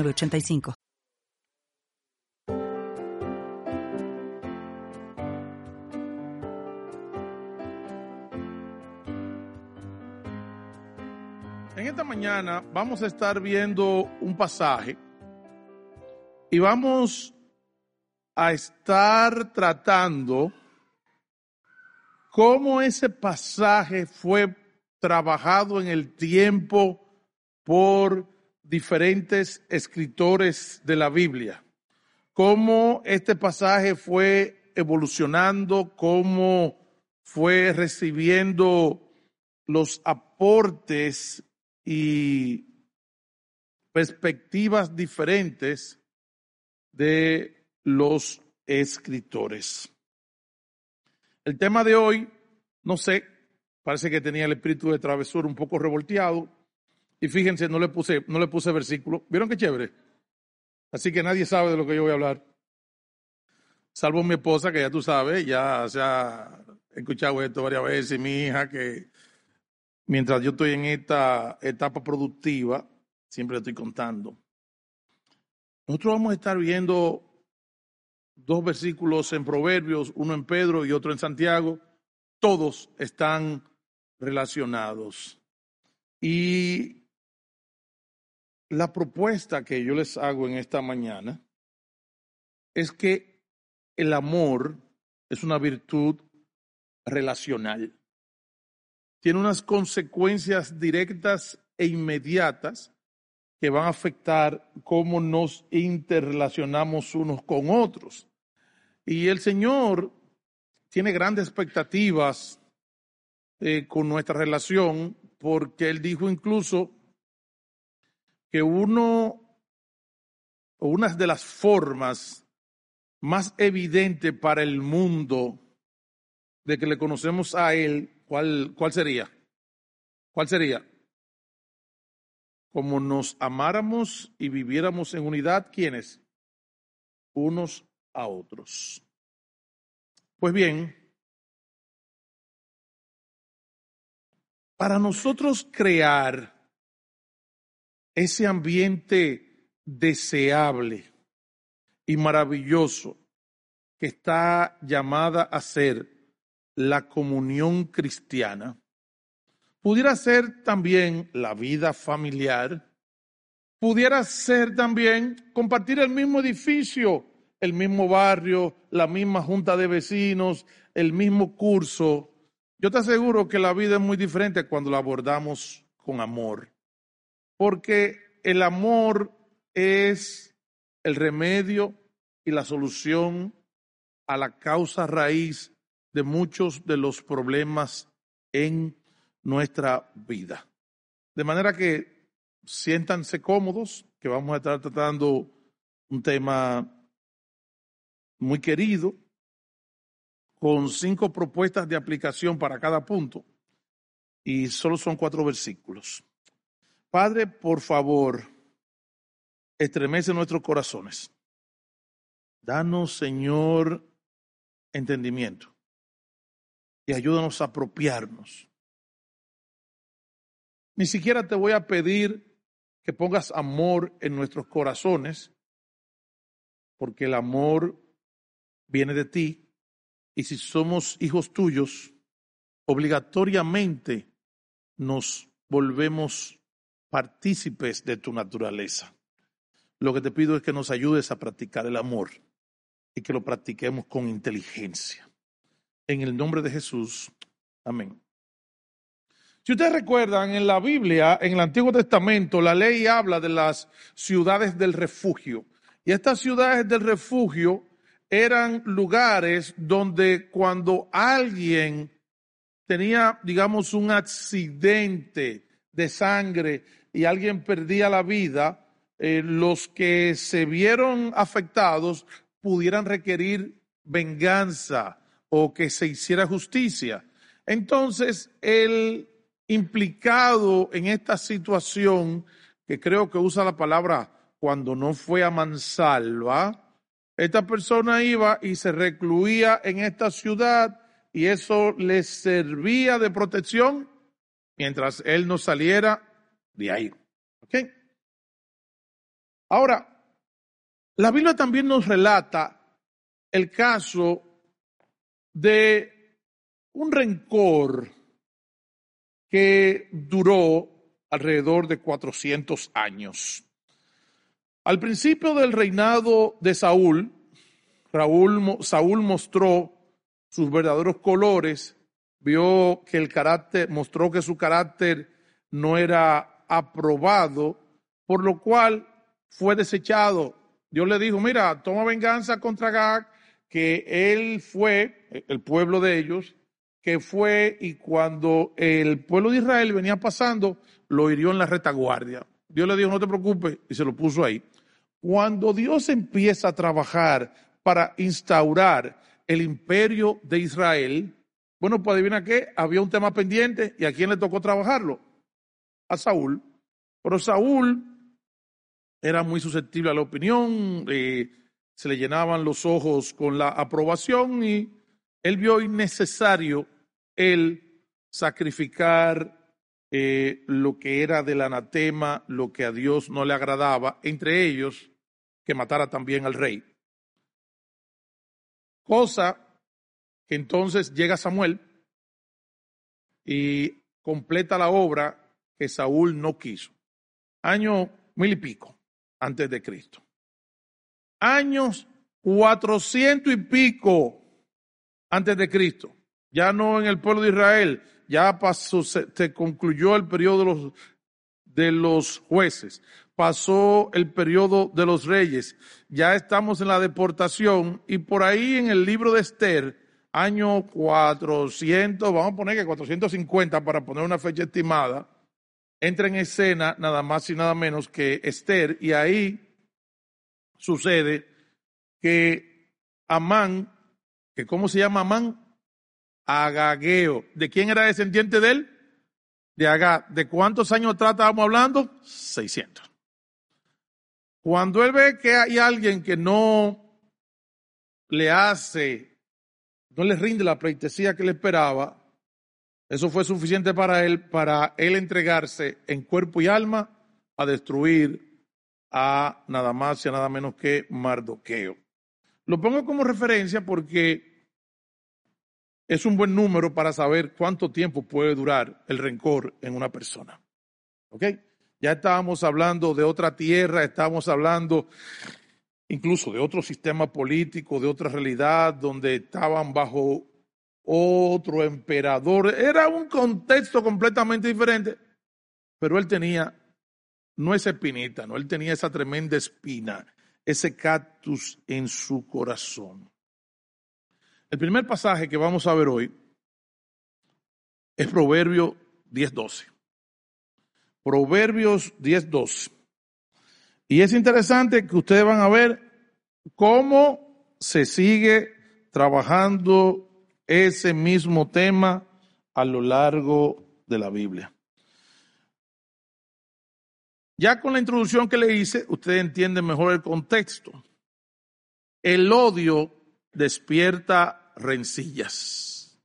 85 En esta mañana vamos a estar viendo un pasaje y vamos a estar tratando cómo ese pasaje fue trabajado en el tiempo por diferentes escritores de la Biblia, cómo este pasaje fue evolucionando, cómo fue recibiendo los aportes y perspectivas diferentes de los escritores. El tema de hoy, no sé, parece que tenía el espíritu de travesura un poco revolteado, y fíjense, no le puse, no le puse versículo. ¿Vieron qué chévere? Así que nadie sabe de lo que yo voy a hablar. Salvo mi esposa, que ya tú sabes, ya se ha escuchado esto varias veces, y mi hija, que mientras yo estoy en esta etapa productiva, siempre estoy contando. Nosotros vamos a estar viendo dos versículos en Proverbios, uno en Pedro y otro en Santiago. Todos están relacionados. Y la propuesta que yo les hago en esta mañana es que el amor es una virtud relacional. Tiene unas consecuencias directas e inmediatas que van a afectar cómo nos interrelacionamos unos con otros. Y el Señor tiene grandes expectativas eh, con nuestra relación porque Él dijo incluso que uno o una de las formas más evidentes para el mundo de que le conocemos a Él, ¿cuál, cuál sería? ¿Cuál sería? Como nos amáramos y viviéramos en unidad, ¿quiénes? Unos a otros. Pues bien, para nosotros crear ese ambiente deseable y maravilloso que está llamada a ser la comunión cristiana, pudiera ser también la vida familiar, pudiera ser también compartir el mismo edificio, el mismo barrio, la misma junta de vecinos, el mismo curso. Yo te aseguro que la vida es muy diferente cuando la abordamos con amor porque el amor es el remedio y la solución a la causa raíz de muchos de los problemas en nuestra vida. De manera que siéntanse cómodos, que vamos a estar tratando un tema muy querido, con cinco propuestas de aplicación para cada punto, y solo son cuatro versículos. Padre, por favor, estremece nuestros corazones. Danos, Señor, entendimiento y ayúdanos a apropiarnos. Ni siquiera te voy a pedir que pongas amor en nuestros corazones, porque el amor viene de ti y si somos hijos tuyos, obligatoriamente nos volvemos partícipes de tu naturaleza. Lo que te pido es que nos ayudes a practicar el amor y que lo practiquemos con inteligencia. En el nombre de Jesús. Amén. Si ustedes recuerdan, en la Biblia, en el Antiguo Testamento, la ley habla de las ciudades del refugio. Y estas ciudades del refugio eran lugares donde cuando alguien tenía, digamos, un accidente de sangre y alguien perdía la vida, eh, los que se vieron afectados pudieran requerir venganza o que se hiciera justicia. Entonces, el implicado en esta situación, que creo que usa la palabra cuando no fue a mansalva, esta persona iba y se recluía en esta ciudad y eso le servía de protección mientras él no saliera de ahí. ¿Ok? Ahora, la Biblia también nos relata el caso de un rencor que duró alrededor de 400 años. Al principio del reinado de Saúl, Saúl mostró sus verdaderos colores, vio que el carácter, mostró que su carácter no era aprobado, por lo cual fue desechado. Dios le dijo, mira, toma venganza contra Gag, que él fue, el pueblo de ellos, que fue y cuando el pueblo de Israel venía pasando, lo hirió en la retaguardia. Dios le dijo, no te preocupes, y se lo puso ahí. Cuando Dios empieza a trabajar para instaurar el imperio de Israel, bueno, pues adivina qué, había un tema pendiente y a quién le tocó trabajarlo? A Saúl. Pero Saúl era muy susceptible a la opinión, eh, se le llenaban los ojos con la aprobación y él vio innecesario el sacrificar eh, lo que era del anatema, lo que a Dios no le agradaba, entre ellos que matara también al rey. Cosa que entonces llega Samuel y completa la obra que Saúl no quiso. Año mil y pico antes de Cristo. Años cuatrocientos y pico antes de Cristo. Ya no en el pueblo de Israel, ya pasó, se, concluyó el periodo de los, de los jueces, pasó el periodo de los reyes, ya estamos en la deportación y por ahí en el libro de Esther, año 400, vamos a poner que 450 para poner una fecha estimada, entra en escena nada más y nada menos que Esther y ahí sucede que Amán, que ¿cómo se llama Amán? Agageo. ¿De quién era descendiente de él? De Agá. ¿De cuántos años atrás estábamos hablando? 600. Cuando él ve que hay alguien que no le hace, no le rinde la pleitesía que le esperaba, eso fue suficiente para él, para él entregarse en cuerpo y alma a destruir a nada más y a nada menos que Mardoqueo. Lo pongo como referencia porque es un buen número para saber cuánto tiempo puede durar el rencor en una persona. ¿Ok? Ya estábamos hablando de otra tierra, estábamos hablando incluso de otro sistema político, de otra realidad, donde estaban bajo otro emperador. Era un contexto completamente diferente, pero él tenía, no esa espinita, no, él tenía esa tremenda espina, ese cactus en su corazón. El primer pasaje que vamos a ver hoy es Proverbio 10.12. Proverbios 10.12. Y es interesante que ustedes van a ver cómo se sigue trabajando ese mismo tema a lo largo de la Biblia. Ya con la introducción que le hice, ustedes entienden mejor el contexto. El odio despierta rencillas.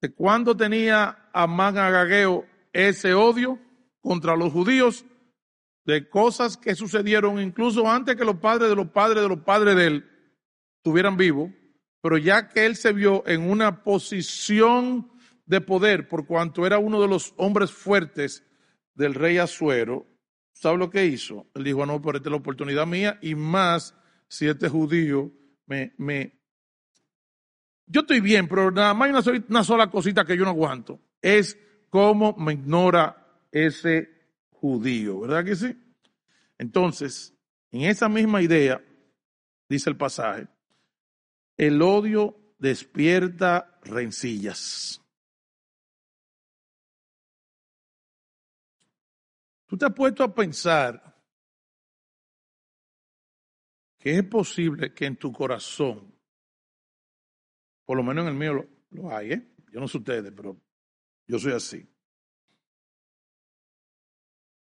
¿De cuándo tenía Amán Agageo ese odio contra los judíos? De cosas que sucedieron incluso antes que los padres de los padres de los padres de él estuvieran vivos pero ya que él se vio en una posición de poder, por cuanto era uno de los hombres fuertes del rey Azuero, ¿sabe lo que hizo? Él dijo, ah, no, pero esta es la oportunidad mía y más si este judío me, me... Yo estoy bien, pero nada más hay una, una sola cosita que yo no aguanto. Es cómo me ignora ese judío, ¿verdad que sí? Entonces, en esa misma idea, dice el pasaje, el odio despierta rencillas. Tú te has puesto a pensar que es posible que en tu corazón, por lo menos en el mío lo, lo hay, ¿eh? Yo no sé ustedes, pero yo soy así.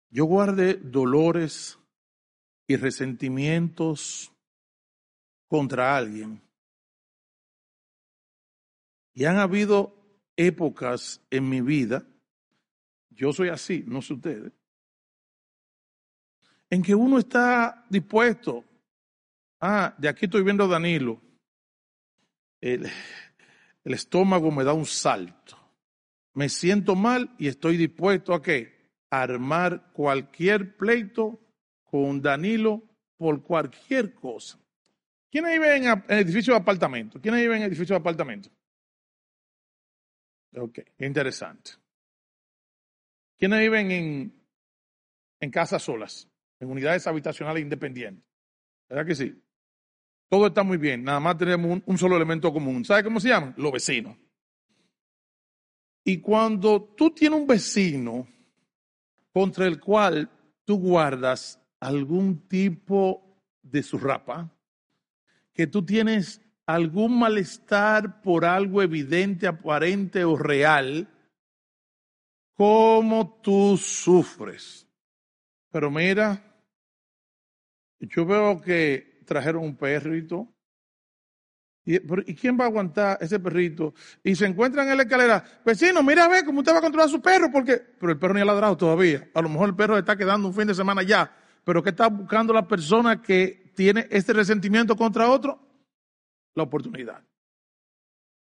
Yo guarde dolores y resentimientos contra alguien. Y han habido épocas en mi vida, yo soy así, no sé ustedes, en que uno está dispuesto, ah, de aquí estoy viendo a Danilo, el, estómago me da un salto, me siento mal y estoy dispuesto a qué? Armar cualquier pleito con Danilo por cualquier cosa. ¿Quiénes viven en, edificios de apartamento? ¿Quiénes viven en edificios de apartamento? Ok, interesante. ¿Quiénes viven en, en casas solas? En unidades habitacionales independientes. ¿Verdad que sí? Todo está muy bien, nada más tenemos un, solo elemento común. ¿Sabe cómo se llaman? Los vecinos. Y cuando tú tienes un vecino contra el cual tú guardas algún tipo de surrapa, que tú tienes algún malestar por algo evidente, aparente o real, cómo tú sufres. Pero mira, yo veo que trajeron un perrito. ¿Y, ¿Y quién va a aguantar ese perrito? Y se encuentran en la escalera, vecino, mira a ver cómo usted va a controlar a su perro, porque, pero el perro ni ha ladrado todavía. A lo mejor el perro está quedando un fin de semana ya. Pero ¿qué está buscando la persona que tiene este resentimiento contra otro? La oportunidad.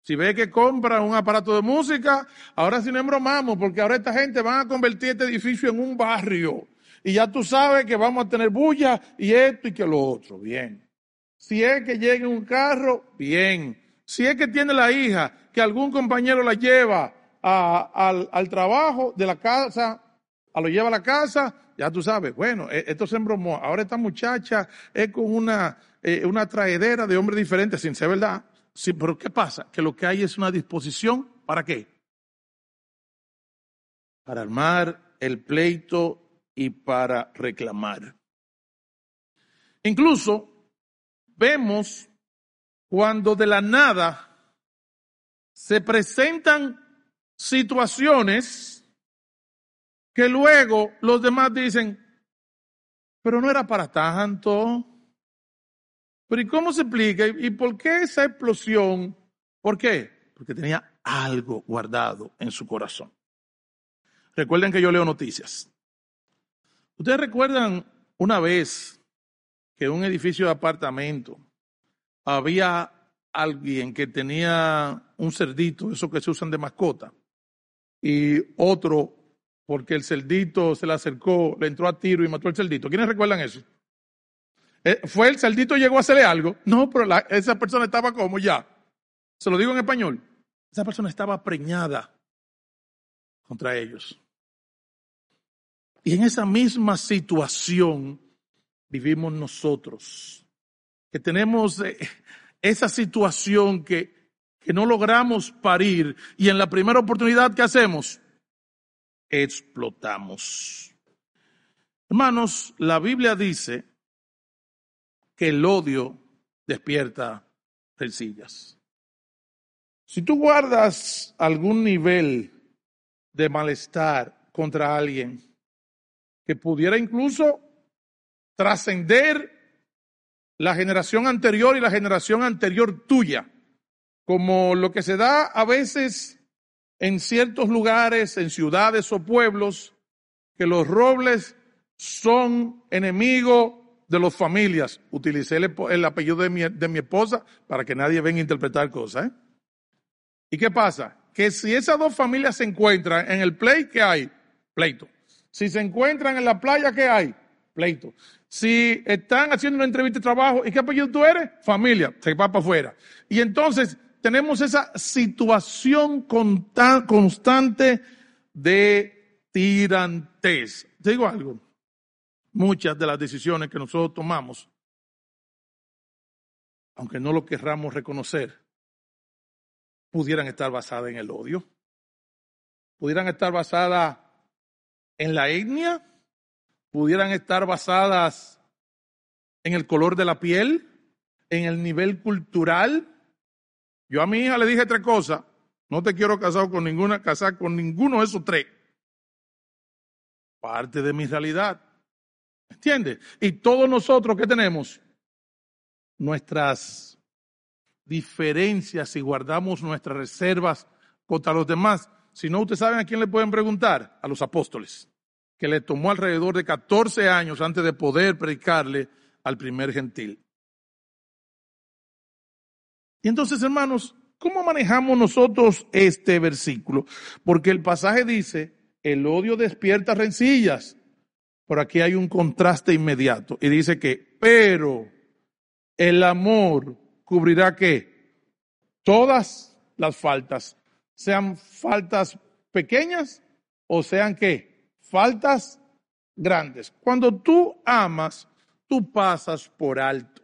Si ve que compra un aparato de música, ahora sí no embromamos, porque ahora esta gente va a convertir este edificio en un barrio. Y ya tú sabes que vamos a tener bulla y esto y que lo otro. Bien. Si es que llega un carro, bien. Si es que tiene la hija, que algún compañero la lleva al, al trabajo de la casa, a lo lleva a la casa, ya tú sabes, bueno, e, esto se embromó. Ahora esta muchacha es con una, eh, una traedera de hombres diferentes, sin ser verdad. Sí, pero ¿qué pasa? Que lo que hay es una disposición, ¿para qué? Para armar el pleito y para reclamar. Incluso vemos cuando de la nada se presentan situaciones que luego los demás dicen, pero no era para tanto. Pero ¿y cómo se explica? ¿Y por qué esa explosión? ¿Por qué? Porque tenía algo guardado en su corazón. Recuerden que yo leo noticias. Ustedes recuerdan una vez que en un edificio de apartamento había alguien que tenía un cerdito, eso que se usan de mascota, y otro porque el cerdito se le acercó, le entró a tiro y mató al cerdito. ¿Quiénes recuerdan eso? Eh, ¿Fue el cerdito llegó a hacerle algo? No, pero esa persona estaba como ya. Se lo digo en español. Esa persona estaba preñada contra ellos. Y en esa misma situación vivimos nosotros, que tenemos eh, esa situación que, que no logramos parir y en la primera oportunidad que hacemos, explotamos. Hermanos, la Biblia dice que el odio despierta rencillas. Si tú guardas algún nivel de malestar contra alguien que pudiera incluso trascender la generación anterior y la generación anterior tuya, como lo que se da a veces en ciertos lugares, en ciudades o pueblos, que los robles son enemigos de las familias. Utilicé el, apellido de mi, de mi, esposa para que nadie venga a interpretar cosas. ¿eh? ¿Y qué pasa? Que si esas dos familias se encuentran en el play, ¿qué hay? Pleito. Si se encuentran en la playa, ¿qué hay? Pleito. Si están haciendo una entrevista de trabajo, ¿y qué apellido tú eres? Familia, se va para afuera. Y entonces tenemos esa situación constante de tirantes. Te digo algo, muchas de las decisiones que nosotros tomamos, aunque no lo querramos reconocer, pudieran estar basadas en el odio, pudieran estar basadas en la etnia, pudieran estar basadas en el color de la piel, en el nivel cultural. Yo a mi hija le dije tres cosas. No te quiero casar con ninguna, casar con ninguno de esos tres. Parte de mi realidad. ¿Entiendes? Y todos nosotros que tenemos nuestras diferencias y guardamos nuestras reservas contra los demás. Si no, ustedes saben a quién le pueden preguntar, a los apóstoles, que le tomó alrededor de 14 años antes de poder predicarle al primer gentil. Y entonces, hermanos, ¿cómo manejamos nosotros este versículo? Porque el pasaje dice, el odio despierta rencillas. Por aquí hay un contraste inmediato. Y dice que, pero el amor cubrirá que todas las faltas, sean faltas pequeñas o sean que faltas grandes. Cuando tú amas, tú pasas por alto.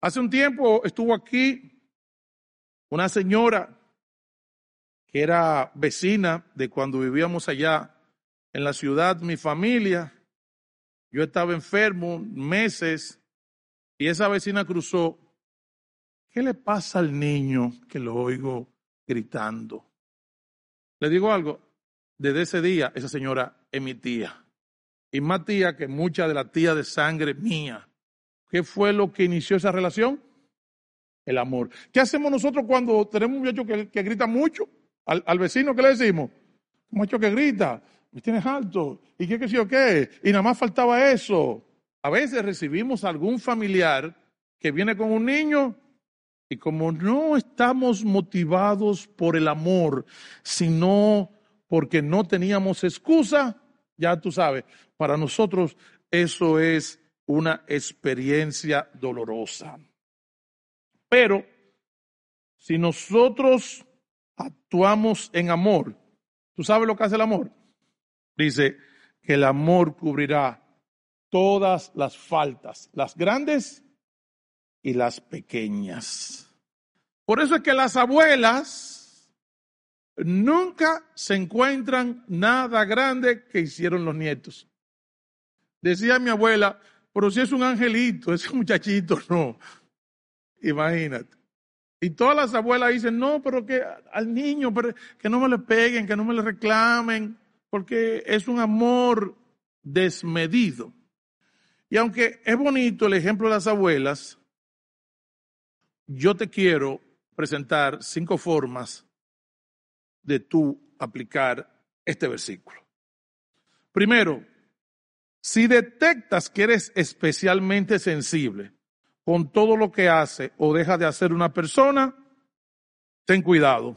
Hace un tiempo estuvo aquí una señora que era vecina de cuando vivíamos allá en la ciudad, mi familia. Yo estaba enfermo meses y esa vecina cruzó. ¿Qué le pasa al niño que lo oigo gritando? Le digo algo, desde ese día esa señora es mi tía. Y más tía que mucha de la tía de sangre mía. ¿Qué fue lo que inició esa relación? El amor. ¿Qué hacemos nosotros cuando tenemos un muchacho que, grita mucho? Al, vecino, ¿qué le decimos? Un muchacho que grita, me tienes alto, y qué, qué sé yo qué, y nada más faltaba eso. A veces recibimos algún familiar que viene con un niño y como no estamos motivados por el amor, sino porque no teníamos excusa, ya tú sabes, para nosotros eso es una experiencia dolorosa. Pero si nosotros actuamos en amor, ¿tú sabes lo que hace el amor? Dice que el amor cubrirá todas las faltas, las grandes y las pequeñas. Por eso es que las abuelas nunca se encuentran nada grande que hicieron los nietos. Decía mi abuela, pero si es un angelito, ese muchachito no. Imagínate. Y todas las abuelas dicen, no, pero que al niño, pero que no me le peguen, que no me le reclamen, porque es un amor desmedido. Y aunque es bonito el ejemplo de las abuelas, yo te quiero presentar cinco formas de tú aplicar este versículo. Primero, si detectas que eres especialmente sensible con todo lo que hace o deja de hacer una persona, ten cuidado.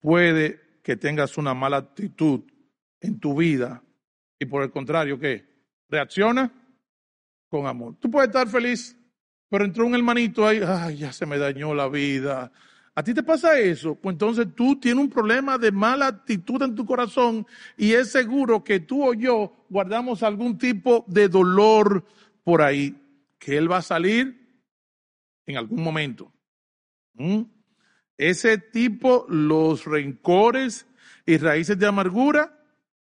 Puede que tengas una mala actitud en tu vida y por el contrario, ¿qué? Reacciona con amor. Tú puedes estar feliz, pero entró un hermanito ahí, ay, ya se me dañó la vida. ¿A ti te pasa eso? Pues entonces tú tienes un problema de mala actitud en tu corazón y es seguro que tú o yo guardamos algún tipo de dolor por ahí, que él va a salir en algún momento. ¿Mm? Ese tipo, los rencores y raíces de amargura,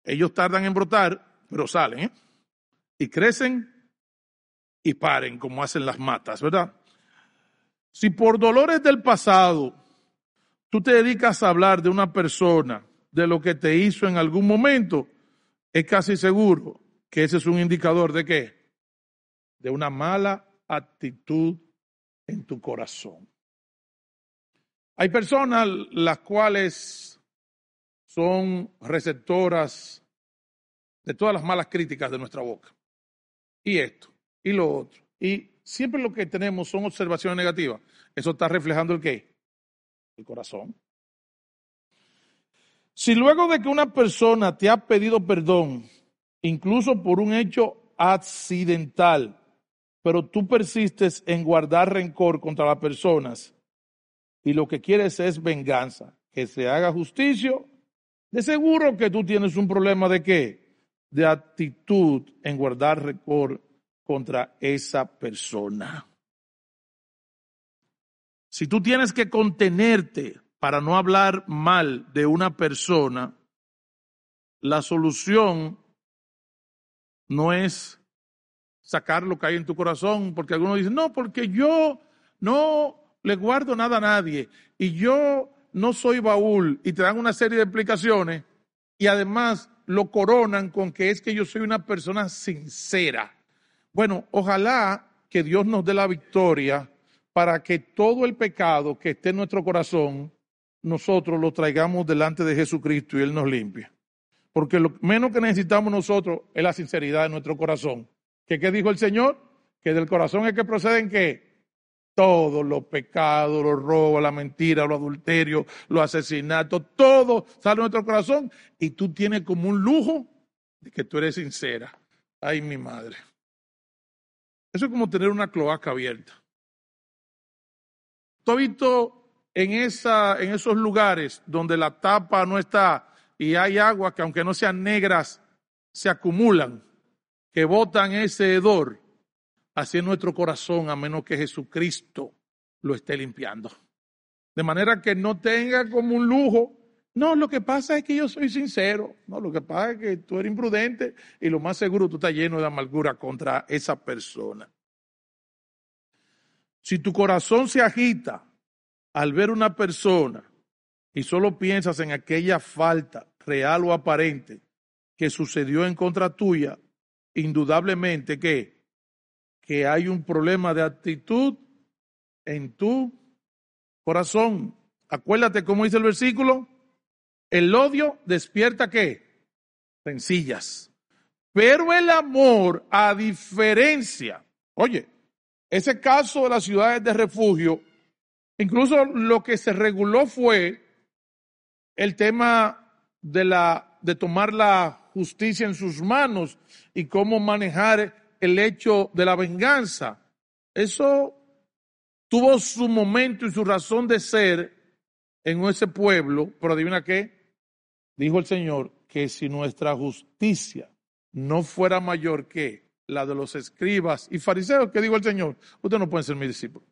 ellos tardan en brotar, pero salen, ¿eh? Y crecen y paren como hacen las matas, ¿verdad? Si por dolores del pasado tú te dedicas a hablar de una persona, de lo que te hizo en algún momento, es casi seguro que ese es un indicador de qué? De una mala actitud en tu corazón. Hay personas las cuales son receptoras de todas las malas críticas de nuestra boca. Y esto, y lo otro. Y siempre lo que tenemos son observaciones negativas. Eso está reflejando el qué? El corazón. Si luego de que una persona te ha pedido perdón, incluso por un hecho accidental, pero tú persistes en guardar rencor contra las personas y lo que quieres es venganza, que se haga justicia, de seguro que tú tienes un problema de qué? De actitud en guardar rencor contra esa persona. Si tú tienes que contenerte para no hablar mal de una persona, la solución no es sacar lo que hay en tu corazón, porque algunos dicen, no, porque yo no le guardo nada a nadie y yo no soy baúl y te dan una serie de explicaciones y además lo coronan con que es que yo soy una persona sincera. Bueno, ojalá que Dios nos dé la victoria para que todo el pecado que esté en nuestro corazón, nosotros lo traigamos delante de Jesucristo y Él nos limpie. Porque lo menos que necesitamos nosotros es la sinceridad de nuestro corazón. ¿Qué, dijo el Señor? Que del corazón es que proceden qué? Todos los pecados, los robos, la mentira, los adulterios, los asesinatos, todo sale de nuestro corazón y tú tienes como un lujo de que tú eres sincera. Ay, mi madre. Eso es como tener una cloaca abierta. ¿Tú has visto en, esa, en esos lugares donde la tapa no está y hay agua que aunque no sean negras, se acumulan, que botan ese hedor? En nuestro corazón, a menos que Jesucristo lo esté limpiando. De manera que no tenga como un lujo. No, lo que pasa es que yo soy sincero. No, lo que pasa es que tú eres imprudente y lo más seguro tú estás lleno de amargura contra esa persona. Si tu corazón se agita al ver una persona y solo piensas en aquella falta real o aparente que sucedió en contra tuya, indudablemente que, que hay un problema de actitud en tu corazón. Acuérdate cómo dice el versículo. El odio despierta qué? Sencillas. Pero el amor, a diferencia, oye, ese caso de las ciudades de refugio, incluso lo que se reguló fue el tema de la de tomar la justicia en sus manos y cómo manejar el hecho de la venganza. Eso tuvo su momento y su razón de ser en ese pueblo, pero adivina qué, dijo el Señor, que si nuestra justicia no fuera mayor que la de los escribas y fariseos. ¿Qué dijo el Señor? Usted no puede ser mi discípulo.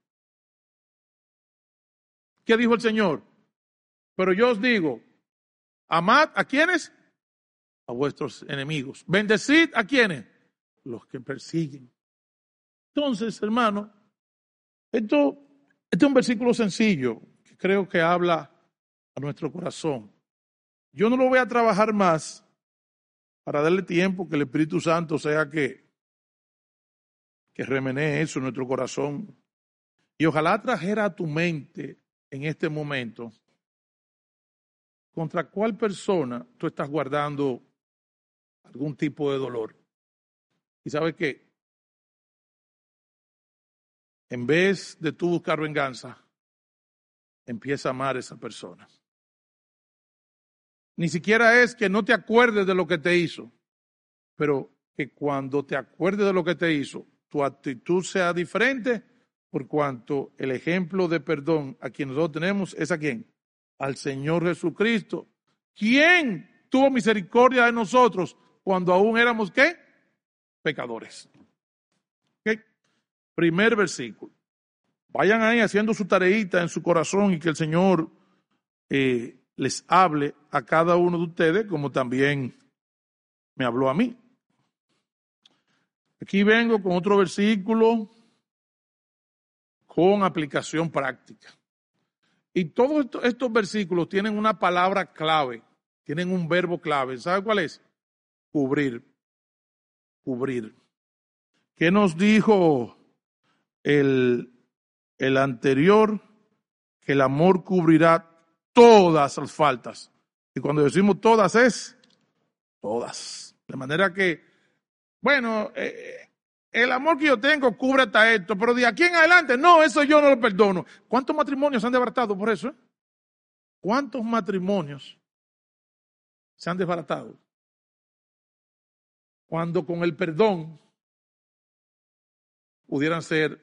¿Qué dijo el Señor? Pero yo os digo, amad a quienes? A vuestros enemigos. Bendecid a quienes? Los que persiguen. Entonces, hermano, esto, este es un versículo sencillo que creo que habla a nuestro corazón. Yo no lo voy a trabajar más para darle tiempo que el Espíritu Santo sea que que remenee eso en nuestro corazón. Y ojalá trajera a tu mente en este momento contra cuál persona tú estás guardando algún tipo de dolor. Y sabes qué? En vez de tú buscar venganza, empieza a amar a esa persona. Ni siquiera es que no te acuerdes de lo que te hizo, pero que cuando te acuerdes de lo que te hizo, tu actitud sea diferente, por cuanto el ejemplo de perdón a quien nosotros tenemos es a quién? Al Señor Jesucristo. ¿Quién tuvo misericordia de nosotros cuando aún éramos qué? Pecadores. Primer versículo. Vayan ahí haciendo su tareita en su corazón y que el Señor eh, les hable a cada uno de ustedes como también me habló a mí. Aquí vengo con otro versículo con aplicación práctica. Y todos estos versículos tienen una palabra clave, tienen un verbo clave. ¿Sabe cuál es? Cubrir. Cubrir. ¿Qué nos dijo el, el anterior? Que el amor cubrirá todas las faltas. Y cuando decimos todas es todas. De manera que bueno, eh, el amor que yo tengo cubre hasta esto, pero de aquí en adelante, no, eso yo no lo perdono. ¿Cuántos matrimonios se han desbaratado por eso? Eh? ¿Cuántos matrimonios se han desbaratado? Cuando con el perdón pudieran ser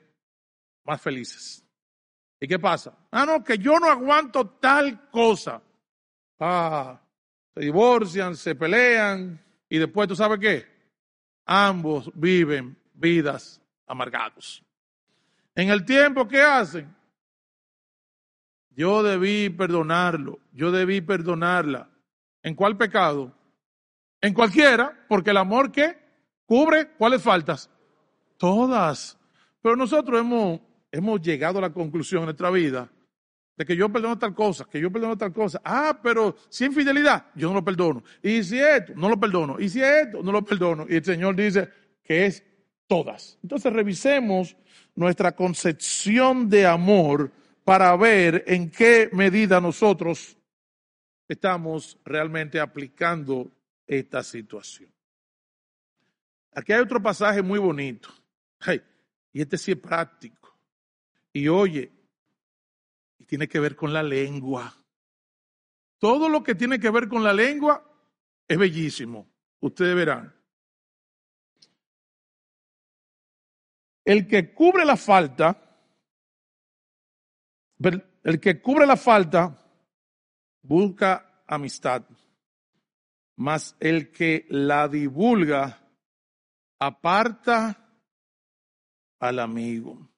más felices. ¿Y qué pasa? Ah, no, que yo no aguanto tal cosa. Ah, se divorcian, se pelean y después, ¿tú sabes qué? ambos viven vidas amargados. En el tiempo que hacen, yo debí perdonarlo, yo debí perdonarla. ¿En cuál pecado? En cualquiera, porque el amor que cubre, ¿cuáles faltas? Todas. Pero nosotros hemos, hemos llegado a la conclusión en nuestra vida de que yo perdono tal cosa, que yo perdono tal cosa. Ah, pero si infidelidad, yo no lo perdono. Y si esto, no lo perdono. Y si esto, no lo perdono. Y el Señor dice que es todas. Entonces revisemos nuestra concepción de amor para ver en qué medida nosotros estamos realmente aplicando esta situación. Aquí hay otro pasaje muy bonito. y este sí es práctico. Y oye, y tiene que ver con la lengua. Todo lo que tiene que ver con la lengua es bellísimo. Ustedes verán. El que cubre la falta, el que cubre la falta, busca amistad. Mas el que la divulga, aparta al amigo.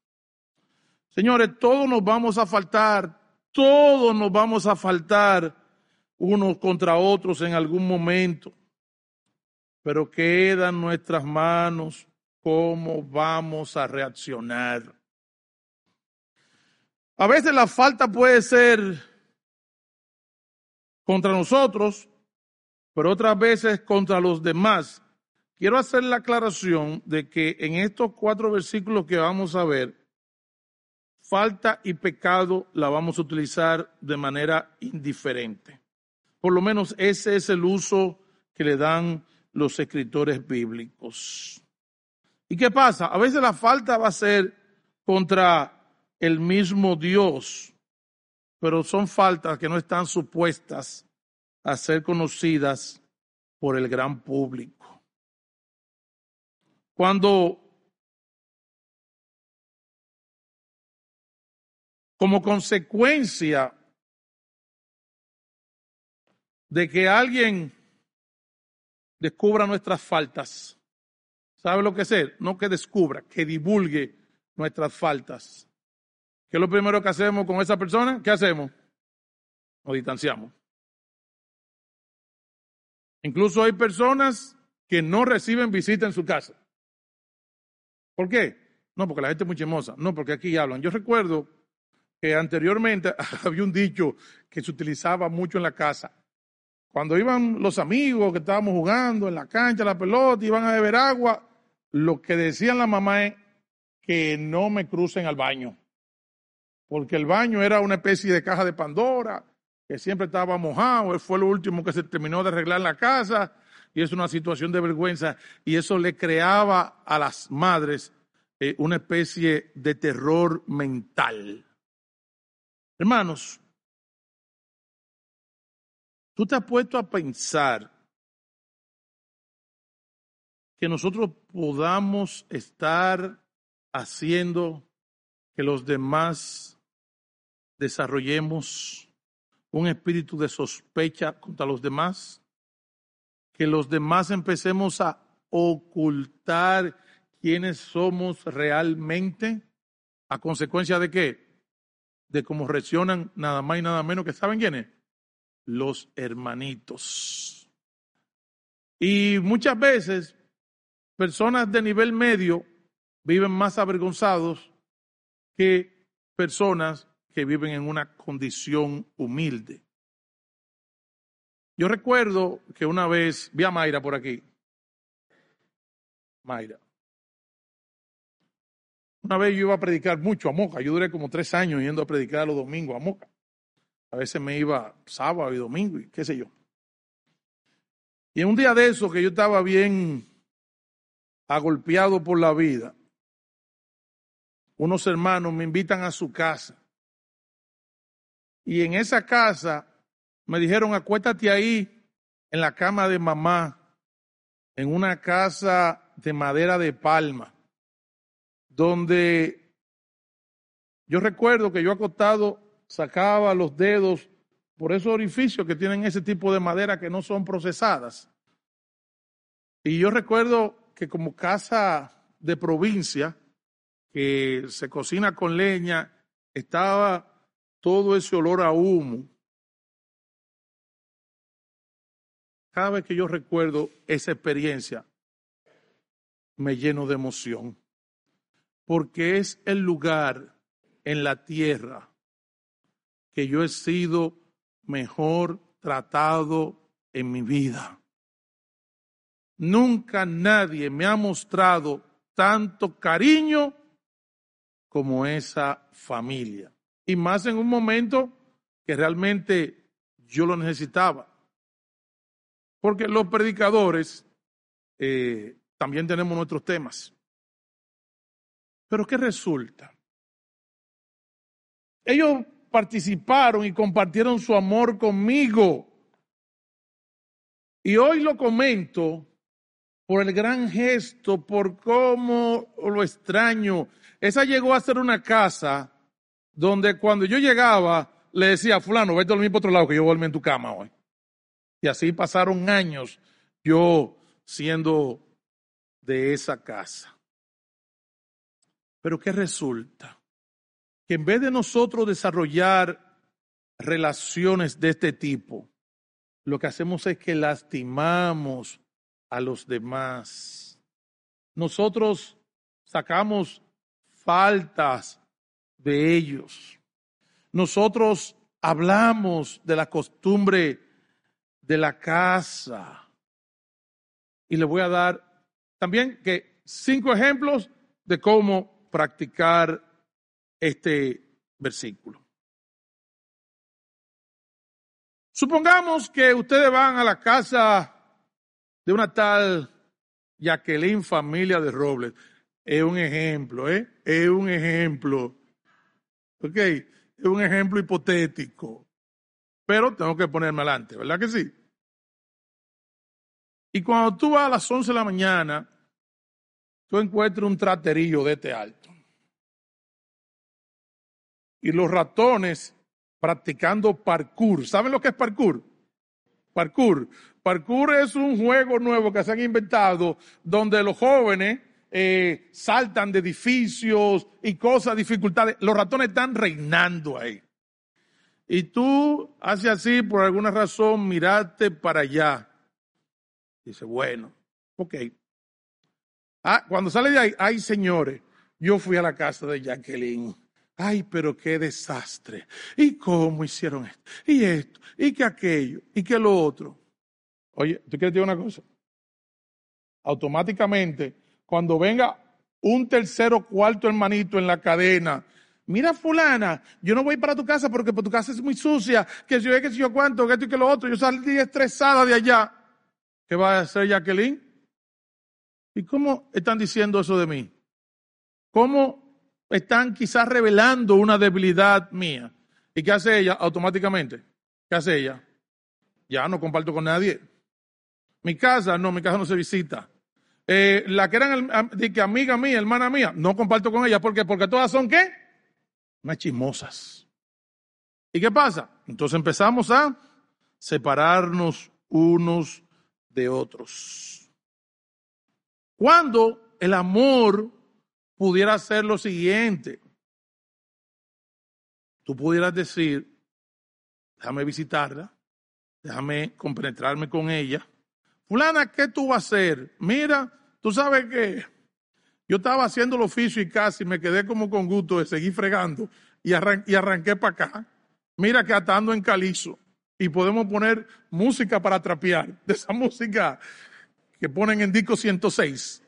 Señores, todos nos vamos a faltar, todos nos vamos a faltar unos contra otros en algún momento, pero queda en nuestras manos cómo vamos a reaccionar. A veces la falta puede ser contra nosotros, pero otras veces contra los demás. Quiero hacer la aclaración de que en estos cuatro versículos que vamos a ver, falta y pecado la vamos a utilizar de manera indiferente. Por lo menos ese es el uso que le dan los escritores bíblicos. ¿Y qué pasa? A veces la falta va a ser contra el mismo Dios, pero son faltas que no están supuestas a ser conocidas por el gran público. Cuando como consecuencia de que alguien descubra nuestras faltas. ¿Sabe lo que es? No que descubra, que divulgue nuestras faltas. ¿Qué es lo primero que hacemos con esa persona? ¿Qué hacemos? Nos distanciamos. Incluso hay personas que no reciben visita en su casa. ¿Por qué? No, porque la gente es muy chimosa. No, porque aquí hablan. Yo recuerdo que anteriormente había un dicho que se utilizaba mucho en la casa. Cuando iban los amigos que estábamos jugando en la cancha, la pelota, iban a beber agua, lo que decían la mamá es que no me crucen al baño. Porque el baño era una especie de caja de Pandora, que siempre estaba mojado, fue lo último que se terminó de arreglar la casa, y es una situación de vergüenza, y eso le creaba a las madres eh, una especie de terror mental. Hermanos, tú te has puesto a pensar que nosotros podamos estar haciendo que los demás desarrollemos un espíritu de sospecha contra los demás, que los demás empecemos a ocultar quiénes somos realmente, a consecuencia de qué? de cómo reaccionan nada más y nada menos que saben quiénes, los hermanitos. Y muchas veces personas de nivel medio viven más avergonzados que personas que viven en una condición humilde. Yo recuerdo que una vez vi a Mayra por aquí. Mayra. Una vez yo iba a predicar mucho a Moca. Yo duré como tres años yendo a predicar los domingos a Moca. A veces me iba sábado y domingo y qué sé yo. Y en un día de eso que yo estaba bien agolpeado por la vida, unos hermanos me invitan a su casa. Y en esa casa me dijeron, acuéstate ahí en la cama de mamá, en una casa de madera de palma donde yo recuerdo que yo acostado sacaba los dedos por esos orificios que tienen ese tipo de madera que no son procesadas. Y yo recuerdo que como casa de provincia, que se cocina con leña, estaba todo ese olor a humo. Cada vez que yo recuerdo esa experiencia, me lleno de emoción. porque es el lugar en la tierra que yo he sido mejor tratado en mi vida. Nunca nadie me ha mostrado tanto cariño como esa familia. Y más en un momento que realmente yo lo necesitaba. Porque los predicadores eh, también tenemos nuestros temas. Pero ¿qué resulta? Ellos participaron y compartieron su amor conmigo. Y hoy lo comento por el gran gesto, por cómo lo extraño. Esa llegó a ser una casa donde cuando yo llegaba le decía, fulano, vete a dormir por otro lado que yo vuelvo en tu cama hoy. Y así pasaron años yo siendo de esa casa. Pero ¿qué resulta? Que en vez de nosotros desarrollar relaciones de este tipo, lo que hacemos es que lastimamos a los demás. Nosotros sacamos faltas de ellos. Nosotros hablamos de la costumbre de la casa. Y le voy a dar también que cinco ejemplos de cómo practicar este versículo. Supongamos que ustedes van a la casa de una tal Jacqueline Familia de Robles. Es un ejemplo, ¿eh? Es un ejemplo. ¿Ok? Es un ejemplo hipotético. Pero tengo que ponerme adelante, ¿verdad que sí? Y cuando tú vas a las 11 de la mañana, tú encuentras un traterillo de este alto. Y los ratones practicando parkour. ¿Saben lo que es parkour? Parkour. Parkour es un juego nuevo que se han inventado donde los jóvenes eh, saltan de edificios y cosas, dificultades. Los ratones están reinando ahí. Y tú haces así, por alguna razón, miraste para allá. Dice, bueno, ok. Ah, cuando sale de ahí, ay señores, yo fui a la casa de Jacqueline. Ay, pero qué desastre. ¿Y cómo hicieron esto? Y esto, y que aquello, y que lo otro. Oye, ¿tú quieres decir una cosa? Automáticamente, cuando venga un tercero cuarto hermanito en la cadena, mira fulana, yo no voy para tu casa porque tu casa es muy sucia, que si yo que si yo cuánto, que esto y que lo otro, yo salí estresada de allá. ¿Qué va a hacer Jacqueline? ¿Y cómo están diciendo eso de mí? ¿Cómo están quizás revelando una debilidad mía? ¿Y qué hace ella automáticamente? ¿Qué hace ella? Ya no comparto con nadie. Mi casa, no, mi casa no se visita. Eh, la que eran de que amiga mía, hermana mía, no comparto con ella. ¿Por qué? Porque todas son qué? Unas chismosas. ¿Y qué pasa? Entonces empezamos a separarnos unos de otros. Cuando el amor pudiera ser lo siguiente, tú pudieras decir, déjame visitarla, déjame compenetrarme con ella. Fulana, ¿qué tú vas a hacer? Mira, tú sabes que yo estaba haciendo el oficio y casi me quedé como con gusto de seguir fregando y, arranqué para acá. Mira que atando en calizo y podemos poner música para trapear, de esa música que ponen en disco 106.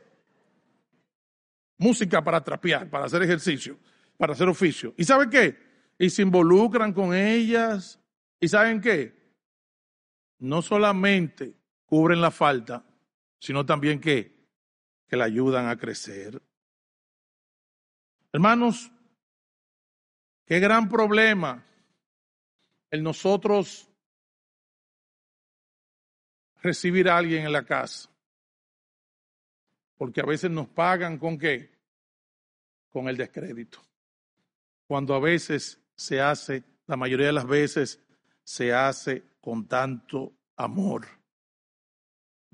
Música para trapear, para hacer ejercicio, para hacer oficio. ¿Y saben qué? Y se involucran con ellas. ¿Y saben qué? No solamente cubren la falta, sino también que, que la ayudan a crecer. Hermanos, qué gran problema el nosotros recibir a alguien en la casa. Porque a veces nos pagan con qué? Con el descrédito. Cuando a veces se hace, la mayoría de las veces se hace con tanto amor.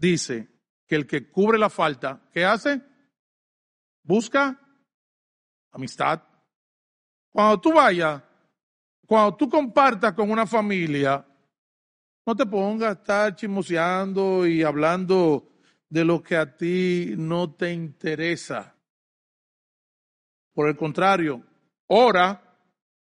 Dice que el que cubre la falta, ¿qué hace? Busca amistad. Cuando tú vayas, cuando tú compartas con una familia, no te pongas a estar chismoseando y hablando de lo que a ti no te interesa. Por el contrario, ora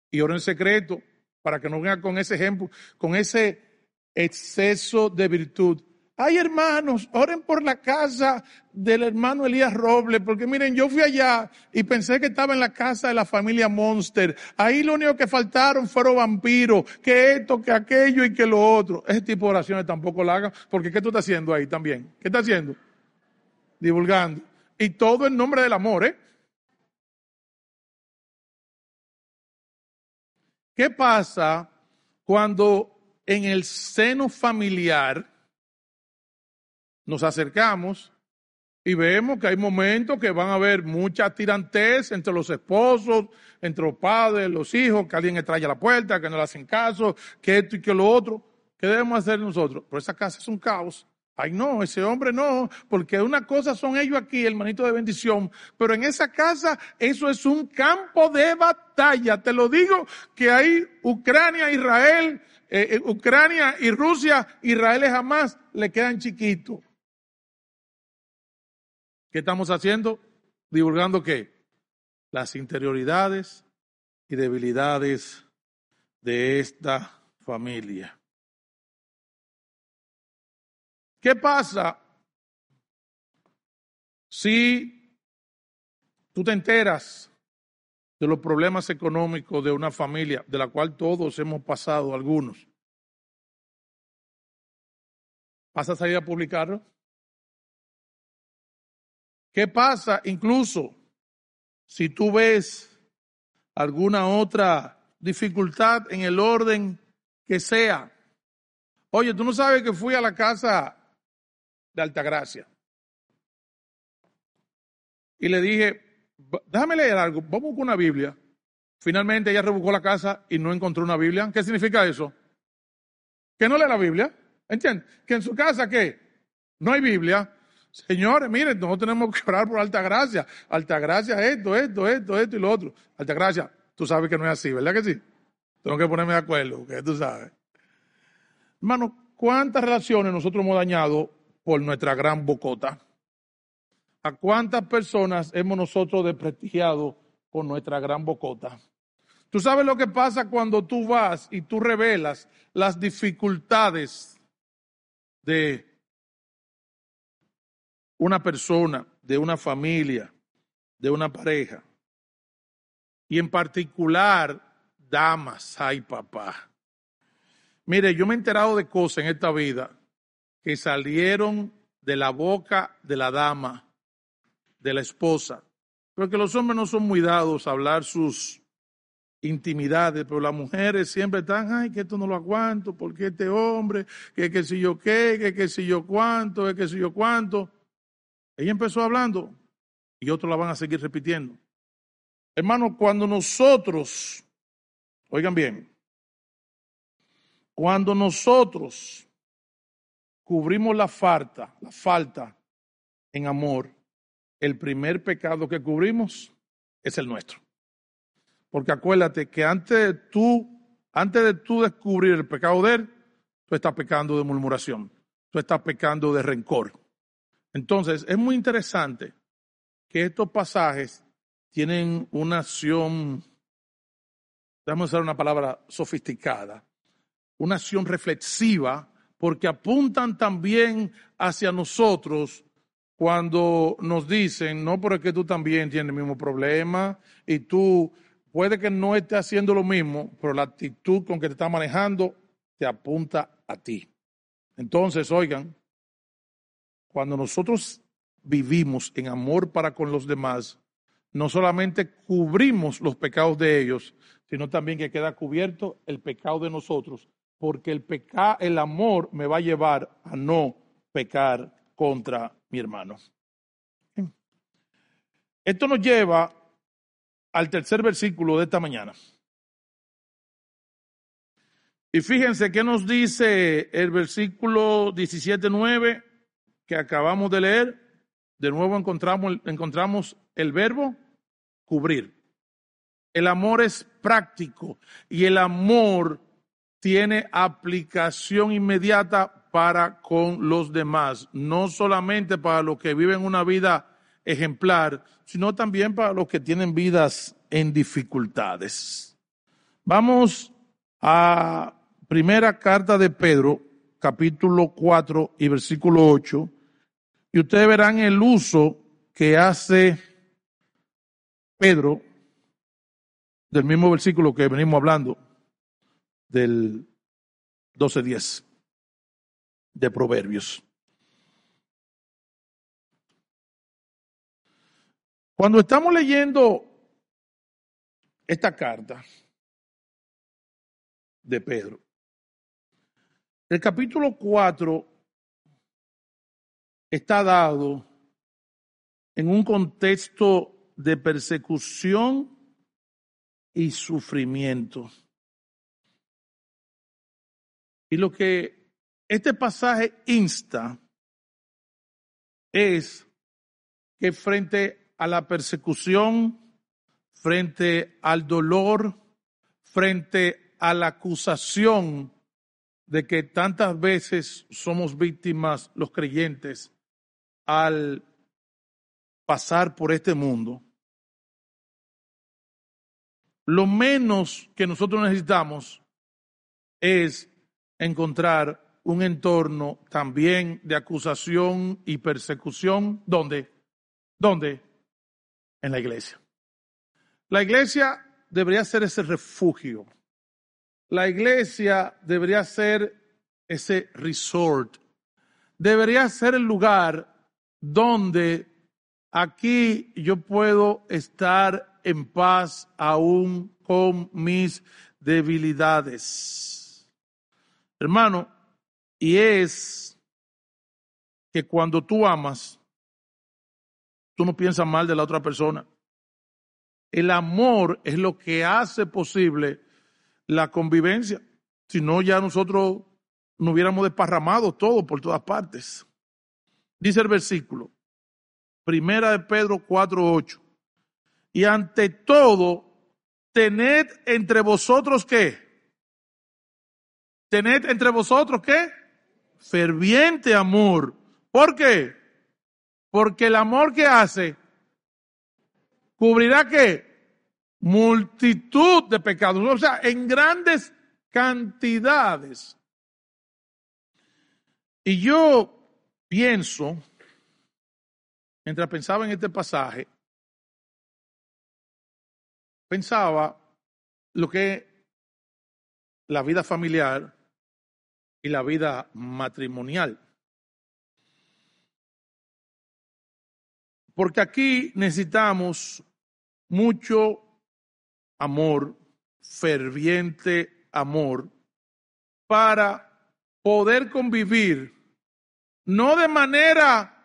y ora en secreto para que no venga con ese ejemplo, con ese exceso de virtud. Ay, hermanos, oren por la casa del hermano Elías Robles, porque miren, yo fui allá y pensé que estaba en la casa de la familia Monster. Ahí lo único que faltaron fueron vampiros, que esto, que aquello y que lo otro. Ese tipo de oraciones tampoco la hagan, porque ¿qué tú estás haciendo ahí también? ¿Qué estás haciendo? Divulgando. Y todo en nombre del amor, ¿eh? ¿Qué pasa cuando en el seno familiar nos acercamos y vemos que hay momentos que van a haber mucha tirantez entre los esposos, entre los padres, los hijos, que alguien extrae a la puerta, que no le hacen caso, que esto y que lo otro. ¿Qué debemos hacer nosotros? Pero esa casa es un caos. Ay, no, ese hombre no, porque una cosa son ellos aquí, hermanito de bendición, pero en esa casa eso es un campo de batalla. Te lo digo que ahí Ucrania, Israel, eh, eh, Ucrania y Rusia, Israel jamás le quedan chiquitos. ¿Qué estamos haciendo? Divulgando qué? Las interioridades y debilidades de esta familia. ¿Qué pasa si tú te enteras de los problemas económicos de una familia, de la cual todos hemos pasado algunos? ¿Vas a a publicarlo? ¿Qué pasa incluso si tú ves alguna otra dificultad en el orden que sea? Oye, tú no sabes que fui a la casa de Altagracia y le dije, déjame leer algo, vamos con una Biblia. Finalmente ella rebuscó la casa y no encontró una Biblia. ¿Qué significa eso? Que no lee la Biblia. ¿Entiendes? Que en su casa, ¿qué? No hay Biblia. Señores, miren, nosotros tenemos que orar por alta gracia. Alta gracia, esto, esto, esto, esto y lo otro. Alta gracia, tú sabes que no es así, ¿verdad que sí? Tengo que ponerme de acuerdo, que tú sabes. Hermano, ¿cuántas relaciones nosotros hemos dañado por nuestra gran bocota? ¿A cuántas personas hemos nosotros desprestigiado por nuestra gran bocota? Tú sabes lo que pasa cuando tú vas y tú revelas las dificultades de una persona, de una familia, de una pareja. Y en particular, damas, ay papá. Mire, yo me he enterado de cosas en esta vida que salieron de la boca de la dama, de la esposa. Porque los hombres no son muy dados a hablar sus intimidades, pero las mujeres siempre están, ay, que esto no lo aguanto, porque este hombre, que qué sé yo qué, que qué sé yo cuánto, que qué sé yo cuánto. Ella empezó hablando y otros la van a seguir repitiendo. Hermano, cuando nosotros, oigan bien, cuando nosotros cubrimos la falta, la falta en amor, el primer pecado que cubrimos es el nuestro. Porque acuérdate que antes de tú, antes de tú descubrir el pecado de él, tú estás pecando de murmuración, tú estás pecando de rencor. Entonces, es muy interesante que estos pasajes tienen una acción, déjame usar una palabra sofisticada, una acción reflexiva, porque apuntan también hacia nosotros cuando nos dicen, no, porque tú también tienes el mismo problema y tú puede que no estés haciendo lo mismo, pero la actitud con que te está manejando te apunta a ti. Entonces, oigan, cuando nosotros vivimos en amor para con los demás, no solamente cubrimos los pecados de ellos, sino también que queda cubierto el pecado de nosotros, porque el peca el amor me va a llevar a no pecar contra mi hermano. Esto nos lleva al tercer versículo de esta mañana. Y fíjense qué nos dice el versículo 17.9 que acabamos de leer, de nuevo encontramos, encontramos el verbo cubrir. El amor es práctico y el amor tiene aplicación inmediata para con los demás, no solamente para los que viven una vida ejemplar, sino también para los que tienen vidas en dificultades. Vamos a primera carta de Pedro, capítulo 4 y versículo 8, y ustedes verán el uso que hace Pedro del mismo versículo que venimos hablando, del 12.10 de Proverbios. Cuando estamos leyendo esta carta de Pedro, el capítulo 4 está dado en un contexto de persecución y sufrimiento. Y lo que este pasaje insta es que frente a la persecución, frente al dolor, frente a la acusación de que tantas veces somos víctimas los creyentes al pasar por este mundo. Lo menos que nosotros necesitamos es encontrar un entorno también de acusación y persecución. ¿Dónde? ¿Dónde? en la iglesia. La iglesia debería ser ese refugio. La iglesia debería ser ese resort. Debería ser el lugar donde aquí yo puedo estar en paz aún con mis debilidades. Hermano, y es que cuando tú amas, tú no piensas mal de la otra persona. El amor es lo que hace posible la convivencia. Si no, ya nosotros nos hubiéramos desparramado todo por todas partes. Dice el versículo, primera de Pedro 4.8. Y ante todo, tened entre vosotros qué? Tened entre vosotros qué? Ferviente amor. ¿Por qué? Porque el amor que hace cubrirá qué? Multitud de pecados. O sea, en grandes cantidades. Y yo pienso, mientras pensaba en este pasaje, pensaba lo que la vida familiar y la vida matrimonial. Porque aquí necesitamos mucho amor, ferviente amor, para poder convivir, no de manera,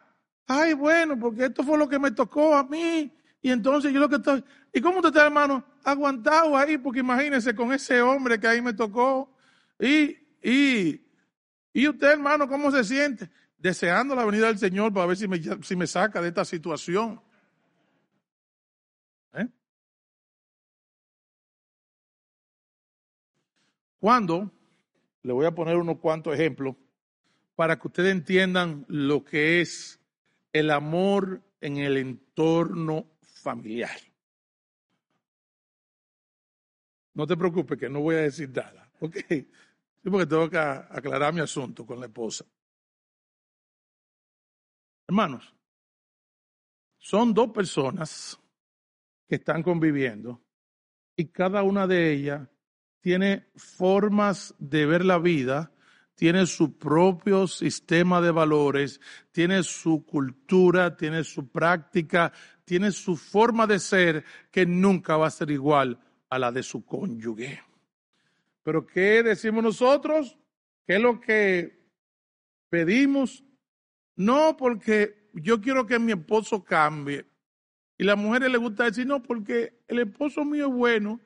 ay, bueno, porque esto fue lo que me tocó a mí, y entonces yo lo que estoy, ¿y cómo usted está, hermano? Aguantado ahí, porque imagínese con ese hombre que ahí me tocó, y, y, y usted, hermano, ¿cómo se siente? deseando la venida del Señor para ver si me, si me saca de esta situación. ¿Eh? Cuando, le voy a poner unos cuantos ejemplos para que ustedes entiendan lo que es el amor en el entorno familiar. No te preocupes que no voy a decir nada, ¿ok? Sí, porque tengo que aclarar mi asunto con la esposa. Hermanos, son dos personas que están conviviendo y cada una de ellas tiene formas de ver la vida, tiene su propio sistema de valores, tiene su cultura, tiene su práctica, tiene su forma de ser que nunca va a ser igual a la de su cónyuge. Pero ¿qué decimos nosotros? ¿Qué es lo que pedimos? No, porque yo quiero que mi esposo cambie. Y las mujeres les gusta decir, no, porque el esposo mío es bueno,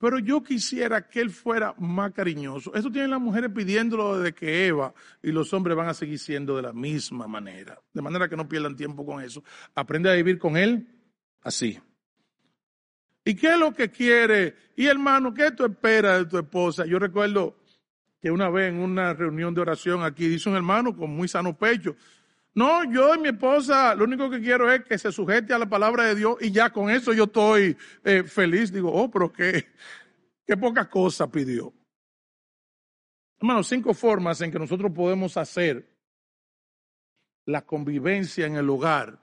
pero yo quisiera que él fuera más cariñoso. Eso tienen las mujeres pidiéndolo desde que Eva y los hombres van a seguir siendo de la misma manera. De manera que no pierdan tiempo con eso. Aprende a vivir con él así. ¿Y qué es lo que quiere? Y hermano, ¿qué tú esperas de tu esposa? Yo recuerdo que una vez en una reunión de oración aquí dice un hermano con muy sano pecho, No, yo y mi esposa, lo único que quiero es que se sujete a la palabra de Dios y ya con eso yo estoy eh, feliz. Digo, oh, pero qué, qué poca cosa pidió. Hermanos, cinco formas en que nosotros podemos hacer la convivencia en el hogar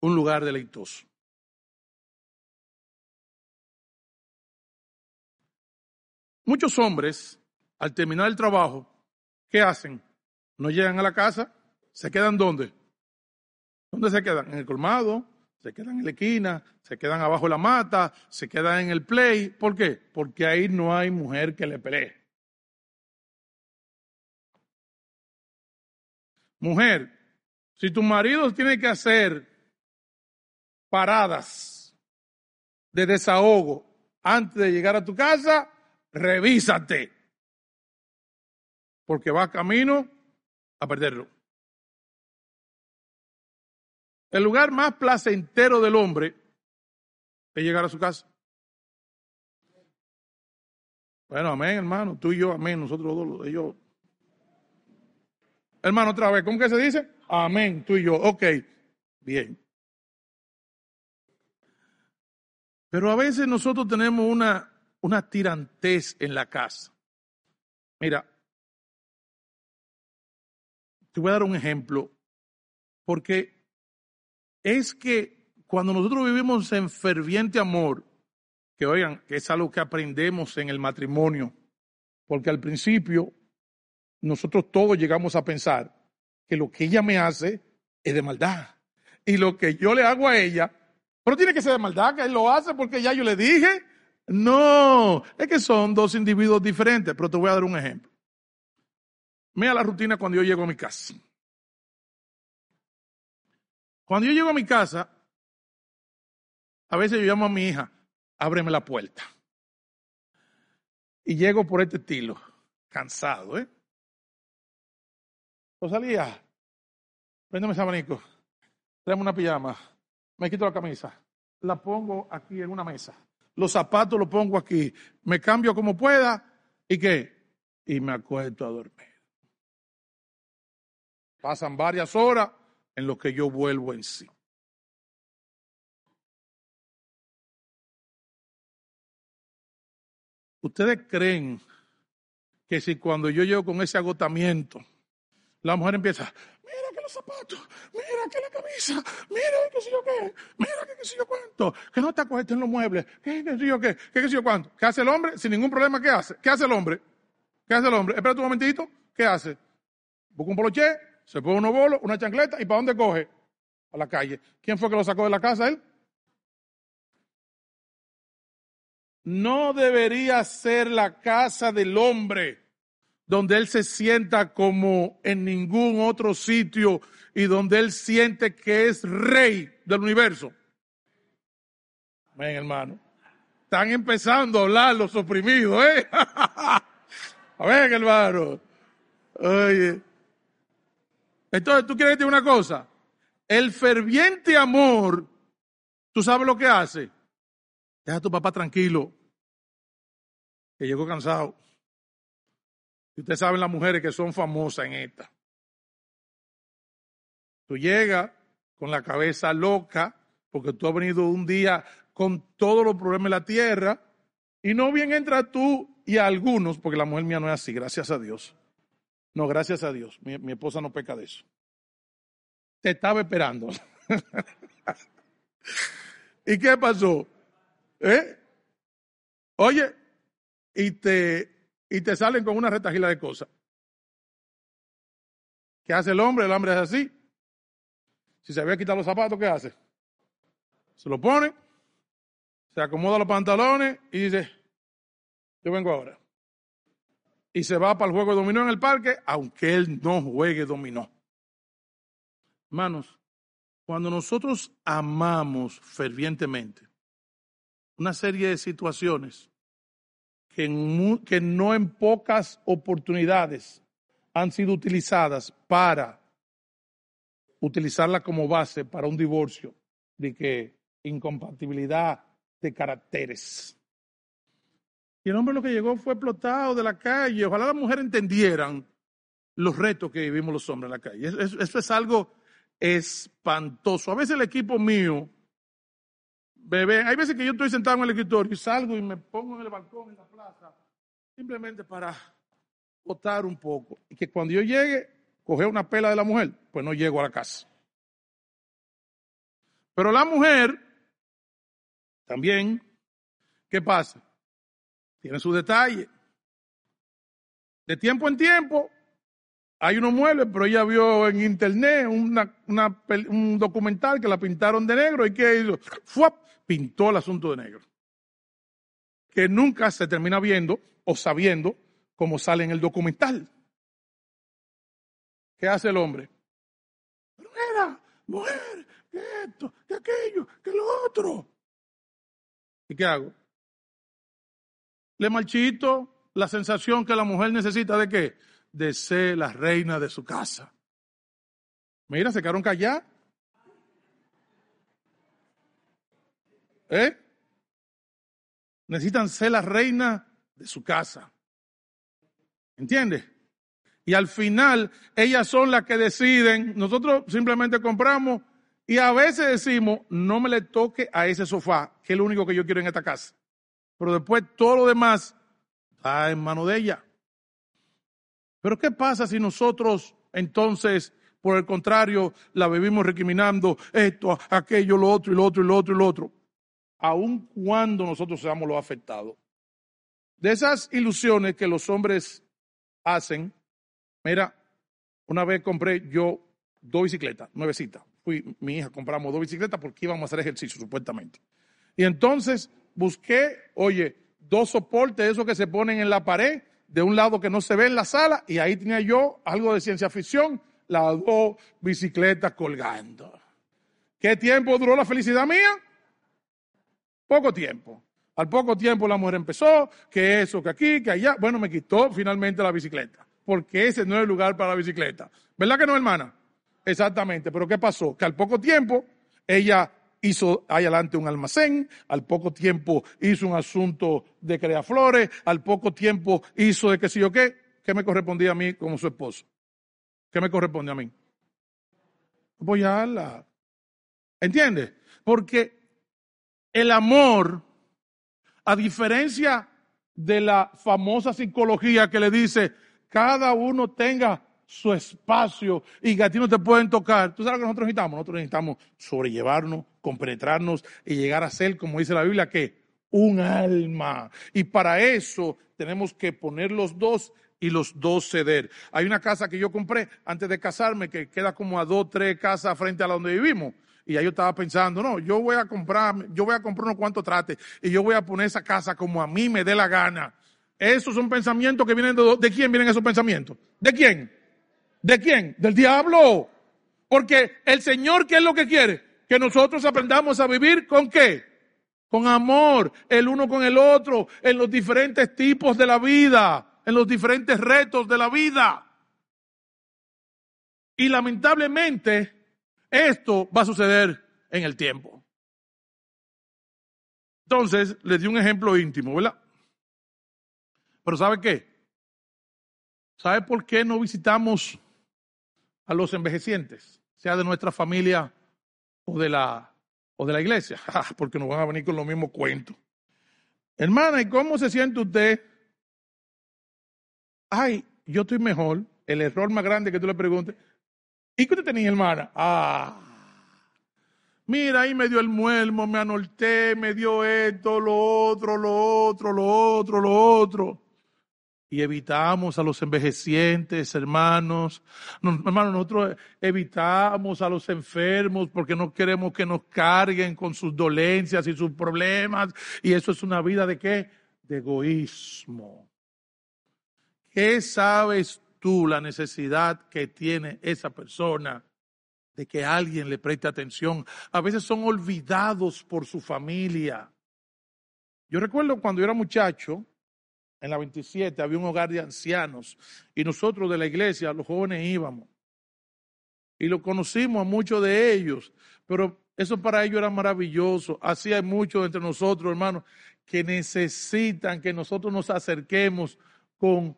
un lugar deleitoso. Muchos hombres, al terminar el trabajo, ¿qué hacen? No llegan a la casa, se quedan ¿dónde? ¿Dónde se quedan? En el colmado, se quedan en la esquina, se quedan abajo de la mata, se quedan en el play. ¿Por qué? Porque ahí no hay mujer que le pelee. Mujer, si tu marido tiene que hacer paradas de desahogo antes de llegar a tu casa, revísate, porque va camino a perderlo. El lugar más placentero del hombre es llegar a su casa. Bueno, amén, hermano. Tú y yo, amén. Nosotros dos, ellos. Hermano, otra vez, ¿cómo que se dice? Amén, tú y yo. Ok, bien. Pero a veces nosotros tenemos una una tirantez en la casa. Mira, te voy a dar un ejemplo, porque es que cuando nosotros vivimos en ferviente amor, que oigan, que es algo que aprendemos en el matrimonio, porque al principio nosotros todos llegamos a pensar que lo que ella me hace es de maldad. Y lo que yo le hago a ella, pero tiene que ser de maldad, que él lo hace porque ya yo le dije, no, es que son dos individuos diferentes, pero te voy a dar un ejemplo. Mira la rutina cuando yo llego a mi casa. Cuando yo llego a mi casa, a veces yo llamo a mi hija, ábreme la puerta. Y llego por este estilo, cansado, ¿eh? Rosalía, préndeme ese abanico, tráeme una pijama, me quito la camisa, la pongo aquí en una mesa los zapatos los pongo aquí, me cambio como pueda y qué, y me acuesto a dormir. Pasan varias horas en lo que yo vuelvo en sí. ¿Ustedes creen que si cuando yo llego con ese agotamiento, la mujer empieza, los zapatos, mira que la camisa, mira que sé yo qué, mira que qué yo cuánto, que no te acuestes en los muebles, que qué yo qué, que qué yo cuánto. ¿Qué hace el hombre? Sin ningún problema, ¿qué hace? ¿Qué hace el hombre? ¿Qué hace el hombre? Espera un momentito, ¿qué hace? Busca un poloché, se pone unos bolos, una chancleta y ¿para dónde coge? A la calle. ¿Quién fue que lo sacó de la casa? Él. No debería ser la casa del hombre donde él se sienta como en ningún otro sitio y donde él siente que es rey del universo. Ven, hermano. Están empezando a hablar los oprimidos, ¿eh? Ven, hermano. Oye. Entonces, ¿tú quieres decir una cosa? El ferviente amor, ¿tú sabes lo que hace? Deja a tu papá tranquilo, que llegó cansado. Y ustedes saben las mujeres que son famosas en esta. Tú llegas con la cabeza loca porque tú has venido un día con todos los problemas de la tierra y no bien entra tú y algunos, porque la mujer mía no es así, gracias a Dios. No, gracias a Dios. Mi, esposa no peca de eso. Te estaba esperando. ¿Y qué pasó? ¿Eh? Oye, y te, y te salen con una retajila de cosas. ¿Qué hace el hombre? El hombre es así. Si se había quitado los zapatos, ¿qué hace? Se lo pone, se acomoda los pantalones y dice, yo vengo ahora. Y se va para el juego de dominó en el parque, aunque él no juegue dominó. Hermanos, cuando nosotros amamos fervientemente una serie de situaciones, que, no en pocas oportunidades han sido utilizadas para utilizarla como base para un divorcio, de que incompatibilidad de caracteres. Y el hombre lo que llegó fue explotado de la calle. Ojalá las mujeres entendieran los retos que vivimos los hombres en la calle. Eso, es algo espantoso. A veces el equipo mío, bebé, hay veces que yo estoy sentado en el escritorio y salgo y me pongo en el balcón, en la plaza, simplemente para votar un poco. Y que cuando yo llegue, coger una pela de la mujer, pues no llego a la casa. Pero la mujer, también, ¿qué pasa? Tiene su detalle. De tiempo en tiempo, hay unos muebles, pero ella vio en internet un documental que la pintaron de negro y que hizo, ¡fuap! pintó el asunto de negro. Que nunca se termina viendo o sabiendo cómo sale en el documental. ¿Qué hace el hombre? Pero era, mujer, que esto, que aquello, que lo otro. ¿Y qué hago? Le marchito la sensación que la mujer necesita de qué? De ser la reina de su casa. Mira, se quedaron callados. ¿Eh? Necesitan ser la reina de su casa. ¿Entiendes? Y al final, ellas son las que deciden. Nosotros simplemente compramos y a veces decimos, no me le toque a ese sofá, que es lo único que yo quiero en esta casa. Pero después todo lo demás está en mano de ella. Pero ¿qué pasa si nosotros entonces, por el contrario, la vivimos recriminando esto, aquello, lo otro y lo otro y lo otro y lo otro? Aun cuando nosotros seamos los afectados. De esas ilusiones que los hombres hacen, mira, una vez compré yo dos bicicletas, nuevecitas. Fui, mi hija, compramos dos bicicletas porque íbamos a hacer ejercicio, supuestamente. Y entonces busqué, oye, dos soportes, esos que se ponen en la pared, de un lado que no se ve en la sala, y ahí tenía yo algo de ciencia ficción, las dos bicicletas colgando. ¿Qué tiempo duró la felicidad mía? Poco tiempo. Al poco tiempo la mujer empezó, que eso, que aquí, que allá. Bueno, me quitó finalmente la bicicleta, porque ese no es el lugar para la bicicleta. ¿Verdad que no, hermana? Exactamente. Pero ¿qué pasó? Que al poco tiempo ella hizo ahí adelante un almacén, al poco tiempo hizo un asunto de crear flores, al poco tiempo hizo de qué sé yo qué. ¿Qué me correspondía a mí como su esposo? ¿Qué me corresponde a mí? Apoyarla. ¿Entiendes? Porque el amor a diferencia de la famosa psicología que le dice, cada uno tenga su espacio y que a ti no te pueden tocar. ¿Tú sabes lo que nosotros necesitamos? Nosotros necesitamos sobrellevarnos, compenetrarnos y llegar a ser, como dice la Biblia, que un alma. Y para eso tenemos que poner los dos y los dos ceder. Hay una casa que yo compré antes de casarme que queda como a dos, tres casas frente a la donde vivimos. Y ahí yo estaba pensando, no, yo voy a comprar, yo voy a comprar unos cuantos trates y yo voy a poner esa casa como a mí me dé la gana. Esos son pensamientos que vienen de, ¿de quién vienen esos pensamientos? ¿De quién? ¿De quién? Del diablo. Porque el Señor, ¿qué es lo que quiere? Que nosotros aprendamos a vivir con qué? Con amor, el uno con el otro, en los diferentes tipos de la vida, en los diferentes retos de la vida. Y lamentablemente, esto va a suceder en el tiempo. Entonces, les di un ejemplo íntimo, ¿verdad? Pero ¿sabe qué? ¿Sabe por qué no visitamos a los envejecientes, sea de nuestra familia o de la, o de la iglesia? Ah, porque nos van a venir con los mismos cuentos. Hermana, ¿y cómo se siente usted? Ay, yo estoy mejor. El error más grande que tú le preguntes, ¿Y qué usted tenía, hermana? Ah. Mira, ahí me dio el muelmo, me anorté, me dio esto, lo otro, lo otro, lo otro, lo otro. Y evitamos a los envejecientes, hermanos. hermanos, nosotros evitamos a los enfermos porque no queremos que nos carguen con sus dolencias y sus problemas. Y eso es una vida de qué? De egoísmo. ¿Qué sabes tú la necesidad que tiene esa persona de que alguien le preste atención. A veces son olvidados por su familia. Yo recuerdo cuando yo era muchacho, en la 27 había un hogar de ancianos y nosotros de la iglesia, los jóvenes íbamos. Y lo conocimos a muchos de ellos, pero eso para ellos era maravilloso. Así hay muchos entre nosotros, hermanos, que necesitan que nosotros nos acerquemos con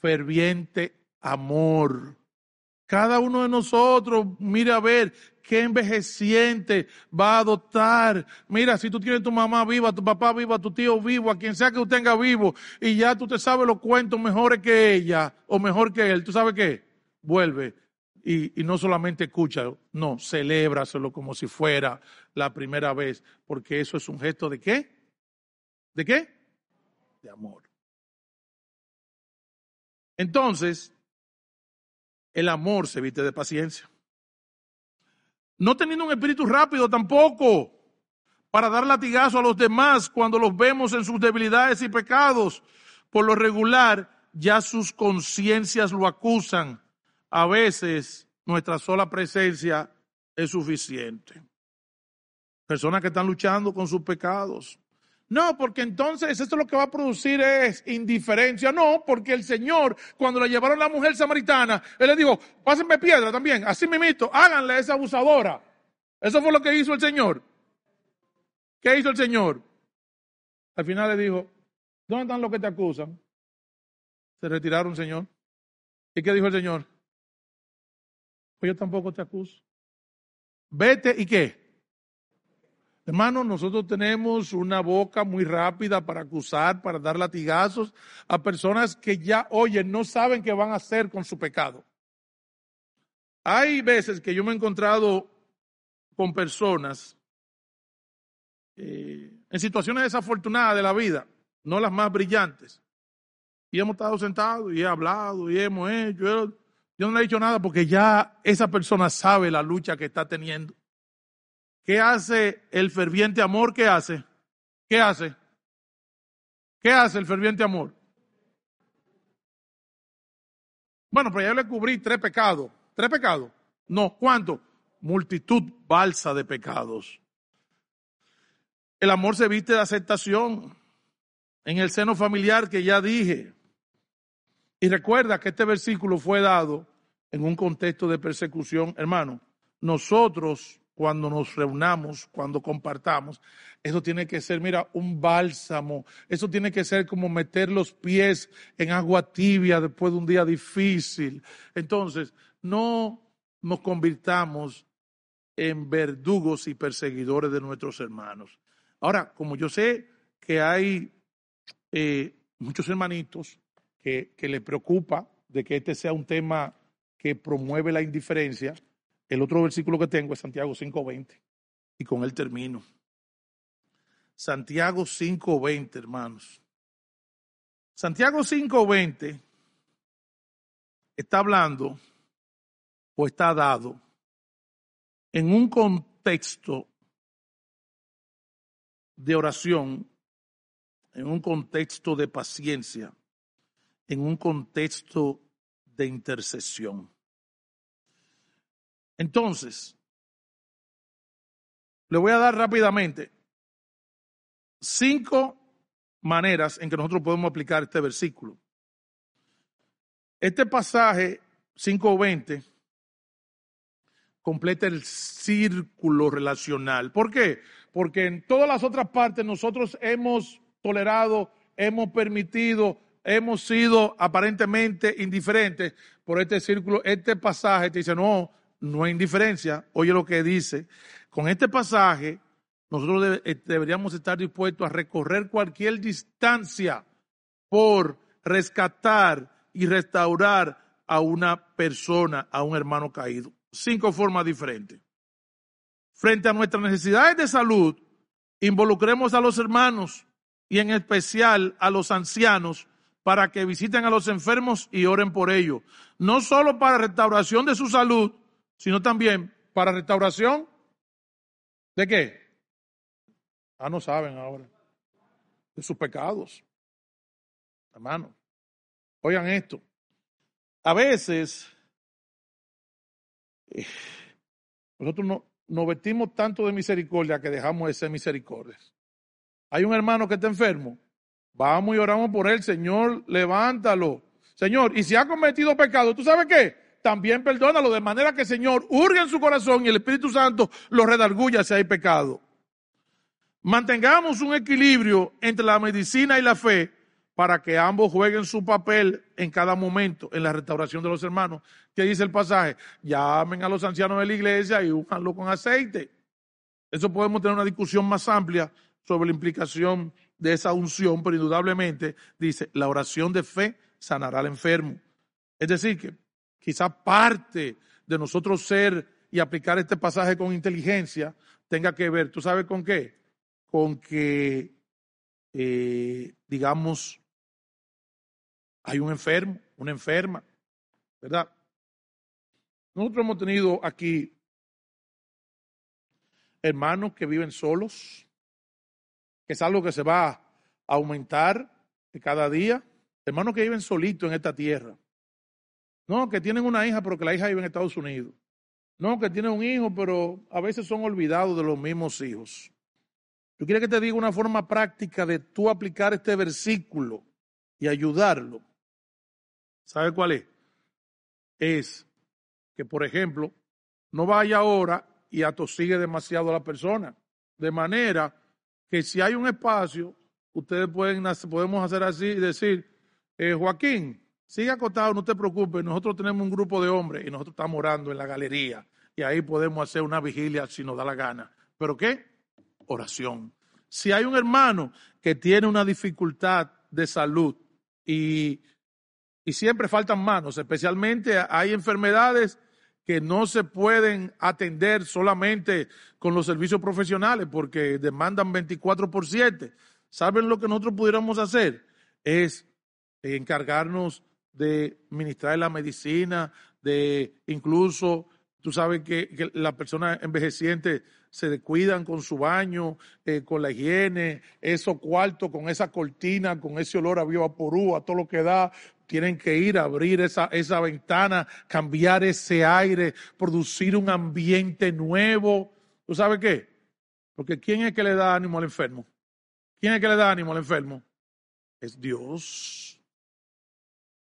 ferviente amor. Cada uno de nosotros, mira a ver qué envejeciente va a adoptar. Mira, si tú tienes tu mamá viva, tu papá viva, tu tío vivo, a quien sea que tú tengas vivo, y ya tú te sabes los cuentos mejores que ella o mejor que él, ¿tú sabes qué? Vuelve. Y, y no solamente escucha, no, celébraselo como si fuera la primera vez, porque eso es un gesto de qué? ¿De qué? De amor. Entonces, el amor se viste de paciencia. No teniendo un espíritu rápido tampoco para dar latigazo a los demás cuando los vemos en sus debilidades y pecados. Por lo regular, ya sus conciencias lo acusan. A veces nuestra sola presencia es suficiente. Personas que están luchando con sus pecados, no, porque entonces esto lo que va a producir es indiferencia. No, porque el Señor, cuando le llevaron la mujer samaritana, Él le dijo, pásenme piedra también, así mimito, háganle a esa abusadora. Eso fue lo que hizo el Señor. ¿Qué hizo el Señor? Al final le dijo, ¿dónde están los que te acusan? Se retiraron, Señor. ¿Y qué dijo el Señor? Pues yo tampoco te acuso. Vete y qué? Hermano, nosotros tenemos una boca muy rápida para acusar, para dar latigazos a personas que ya, oye, no saben qué van a hacer con su pecado. Hay veces que yo me he encontrado con personas eh, en situaciones desafortunadas de la vida, no las más brillantes. Y hemos estado sentados y he hablado y hemos hecho. Yo, yo no le he dicho nada porque ya esa persona sabe la lucha que está teniendo. ¿Qué hace el ferviente amor? ¿Qué hace? ¿Qué hace? ¿Qué hace el ferviente amor? Bueno, pero ya le cubrí tres pecados. ¿Tres pecados? No, ¿cuánto? Multitud balsa de pecados. El amor se viste de aceptación en el seno familiar que ya dije. Y recuerda que este versículo fue dado en un contexto de persecución, hermano. Nosotros cuando nos reunamos, cuando compartamos. Eso tiene que ser, mira, un bálsamo. Eso tiene que ser como meter los pies en agua tibia después de un día difícil. Entonces, no nos convirtamos en verdugos y perseguidores de nuestros hermanos. Ahora, como yo sé que hay eh, muchos hermanitos que, que les preocupa de que este sea un tema que promueve la indiferencia, el otro versículo que tengo es Santiago 5.20 y con él termino. Santiago 5.20, hermanos. Santiago 5.20 está hablando o está dado en un contexto de oración, en un contexto de paciencia, en un contexto de intercesión. Entonces, le voy a dar rápidamente cinco maneras en que nosotros podemos aplicar este versículo. Este pasaje 5.20 completa el círculo relacional. ¿Por qué? Porque en todas las otras partes nosotros hemos tolerado, hemos permitido, hemos sido aparentemente indiferentes por este círculo. Este pasaje te dice, no, no hay indiferencia. Oye lo que dice. Con este pasaje, nosotros eh, deberíamos estar dispuestos a recorrer cualquier distancia por rescatar y restaurar a una persona, a un hermano caído. Cinco formas diferentes. Frente a nuestras necesidades de salud, involucremos a los hermanos y en especial a los ancianos para que visiten a los enfermos y oren por ellos. No solo para restauración de su salud, sino también para restauración de qué? Ah, no saben ahora. De sus pecados. Hermano, oigan esto. A veces eh, nosotros no, nos vestimos tanto de misericordia que dejamos de ser misericordias. Hay un hermano que está enfermo. Vamos y oramos por él. Señor, levántalo. Señor, y si ha cometido pecado, ¿tú sabes qué? También perdónalo, de manera que el Señor hurgue en su corazón y el Espíritu Santo lo redarguya si hay pecado. Mantengamos un equilibrio entre la medicina y la fe para que ambos jueguen su papel en cada momento en la restauración de los hermanos. ¿Qué dice el pasaje? Llamen a los ancianos de la iglesia y újanlo con aceite. Eso podemos tener una discusión más amplia sobre la implicación de esa unción, pero indudablemente dice, la oración de fe sanará al enfermo. Es decir, que quizá parte de nosotros ser y aplicar este pasaje con inteligencia tenga que ver, ¿tú sabes con qué? Con que, eh, digamos, hay un enfermo, una enferma, ¿verdad? Nosotros hemos tenido aquí hermanos que viven solos, que es algo que se va a aumentar cada día, hermanos que viven solitos en esta tierra. No, que tienen una hija, pero que la hija vive en Estados Unidos. No, que tienen un hijo, pero a veces son olvidados de los mismos hijos. Yo quiero que te diga una forma práctica de tú aplicar este versículo y ayudarlo. ¿Sabe cuál es? Es que, por ejemplo, no vaya ahora y atosigue demasiado a la persona. De manera que si hay un espacio, ustedes pueden, podemos hacer así y decir, eh, Joaquín, sigue acostado, no te preocupes, nosotros tenemos un grupo de hombres y nosotros estamos orando en la galería y ahí podemos hacer una vigilia si nos da la gana. ¿Pero qué? Oración. Si hay un hermano que tiene una dificultad de salud y, y siempre faltan manos, especialmente hay enfermedades que no se pueden atender solamente con los servicios profesionales porque demandan 24 por 7. ¿Saben lo que nosotros pudiéramos hacer? Es encargarnos de ministrar la medicina, de incluso, tú sabes que, las personas envejecientes se descuidan con su baño, eh, con la higiene, esos cuartos, con esa cortina, con ese olor a biovaporú, a todo lo que da, tienen que ir a abrir esa, esa ventana, cambiar ese aire, producir un ambiente nuevo. ¿Tú sabes qué? Porque ¿quién es que le da ánimo al enfermo? ¿Quién es que le da ánimo al enfermo? Es Dios.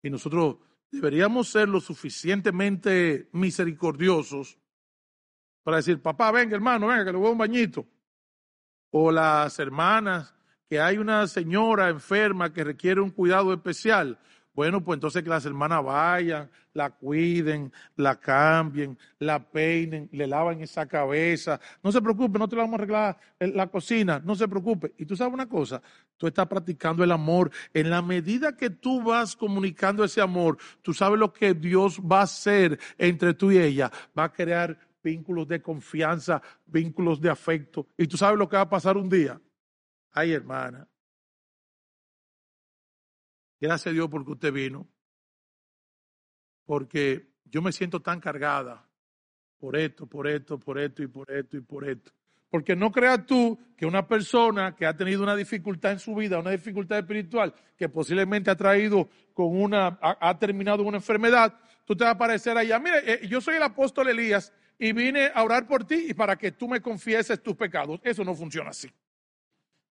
Y nosotros deberíamos ser lo suficientemente misericordiosos para decir, papá, venga hermano, venga, que le voy a un bañito. O las hermanas, que hay una señora enferma que requiere un cuidado especial. Bueno, pues entonces que las hermanas vayan, la cuiden, la cambien, la peinen, le lavan esa cabeza. No se preocupe, no te la vamos a arreglar la cocina, no se preocupe. Y tú sabes una cosa, tú estás practicando el amor. En la medida que tú vas comunicando ese amor, tú sabes lo que Dios va a hacer entre tú y ella. Va a crear vínculos de confianza, vínculos de afecto. Y tú sabes lo que va a pasar un día. Ay, hermana, Gracias a Dios porque usted vino. Porque yo me siento tan cargada por esto, por esto, por esto y por esto y por esto. Porque no creas tú que una persona que ha tenido una dificultad en su vida, una dificultad espiritual, que posiblemente ha traído con una, ha, terminado una enfermedad, tú te vas a aparecer allá. Mire, eh, yo soy el apóstol Elías y vine a orar por ti y para que tú me confieses tus pecados. Eso no funciona así.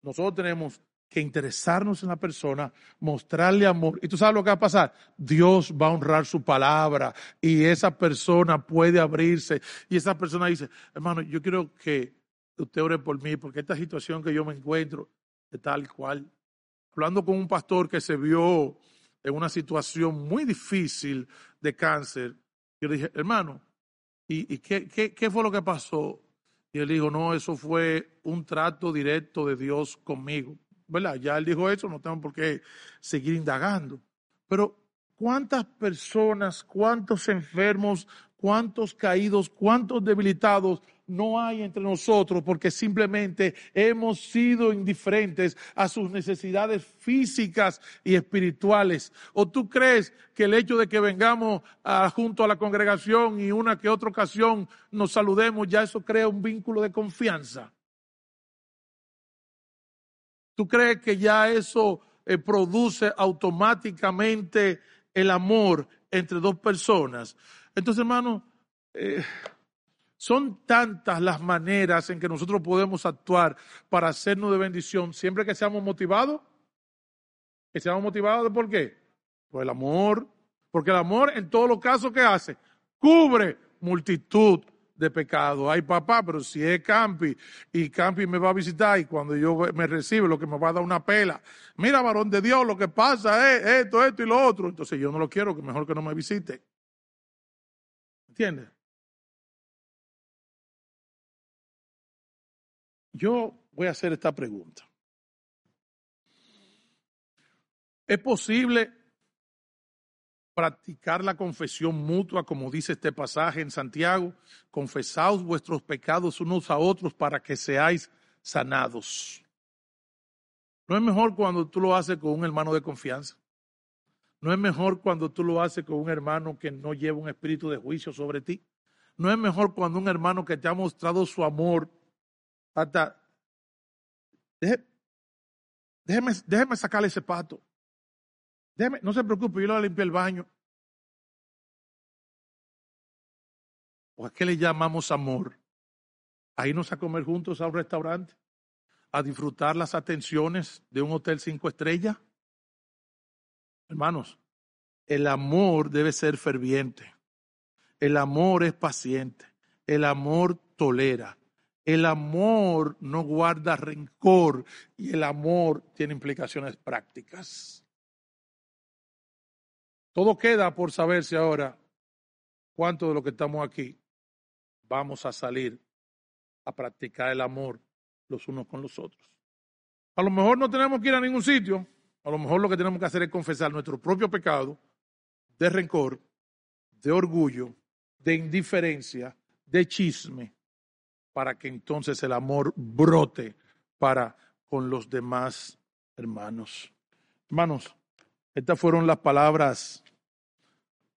Nosotros tenemos que interesarnos en la persona, mostrarle amor. Y tú sabes lo que va a pasar. Dios va a honrar su palabra y esa persona puede abrirse. Y esa persona dice, hermano, yo quiero que usted ore por mí porque esta situación que yo me encuentro de tal cual. Hablando con un pastor que se vio en una situación muy difícil de cáncer, yo le dije, hermano, ¿y, qué, qué fue lo que pasó? Y él dijo, no, eso fue un trato directo de Dios conmigo. ¿Verdad? Ya él dijo eso, no tengo por qué seguir indagando. Pero ¿cuántas personas, cuántos enfermos, cuántos caídos, cuántos debilitados no hay entre nosotros porque simplemente hemos sido indiferentes a sus necesidades físicas y espirituales? ¿O tú crees que el hecho de que vengamos ah, junto a la congregación y una que otra ocasión nos saludemos, ya eso crea un vínculo de confianza? ¿Tú crees que ya eso eh, produce automáticamente el amor entre dos personas? Entonces, hermano, eh, son tantas las maneras en que nosotros podemos actuar para hacernos de bendición, siempre que seamos motivados. Que seamos motivados por qué? Por el amor. Porque el amor, en todos los casos que hace, cubre multitud de pecado. Ay, papá, pero si es Campi y Campi me va a visitar y cuando yo me recibe lo que me va a dar una pela. Mira, varón de Dios, lo que pasa es esto, esto y lo otro. Entonces yo no lo quiero, que mejor que no me visite. ¿Entiendes? Yo voy a hacer esta pregunta. ¿Es posible practicar la confesión mutua, como dice este pasaje en Santiago? Confesaos vuestros pecados unos a otros para que seáis sanados. ¿No es mejor cuando tú lo haces con un hermano de confianza? ¿No es mejor cuando tú lo haces con un hermano que no lleva un espíritu de juicio sobre ti? ¿No es mejor cuando un hermano que te ha mostrado su amor hasta... Déjeme, déjeme sacarle ese pato no se preocupe, yo le limpié el baño. ¿O a qué le llamamos amor? A irnos a comer juntos a un restaurante, a disfrutar las atenciones de un hotel cinco estrellas. Hermanos, el amor debe ser ferviente. El amor es paciente. El amor tolera. El amor no guarda rencor y el amor tiene implicaciones prácticas. Todo queda por saberse ahora cuánto de lo que estamos aquí vamos a salir a practicar el amor los unos con los otros. A lo mejor no tenemos que ir a ningún sitio, a lo mejor lo que tenemos que hacer es confesar nuestro propio pecado de rencor, de orgullo, de indiferencia, de chisme, para que entonces el amor brote para con los demás hermanos. Hermanos, estas fueron las palabras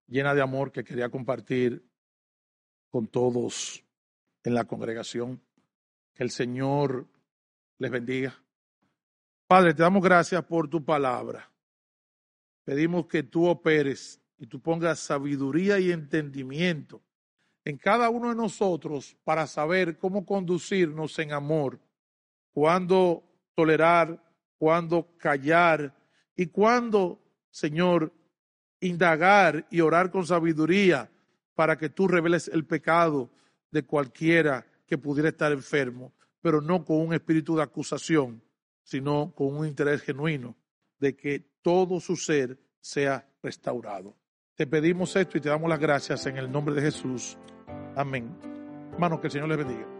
llenas de amor que quería compartir con todos en la congregación. Que el Señor les bendiga. Padre, te damos gracias por tu palabra. Pedimos que tú operes y tú pongas sabiduría y entendimiento en cada uno de nosotros para saber cómo conducirnos en amor, cuándo tolerar, cuándo callar y cuándo Señor, indagar y orar con sabiduría para que tú reveles el pecado de cualquiera que pudiera estar enfermo, pero no con un espíritu de acusación, sino con un interés genuino de que todo su ser sea restaurado. Te pedimos esto y te damos las gracias en el nombre de Jesús. Amén. Hermanos, que el Señor les bendiga.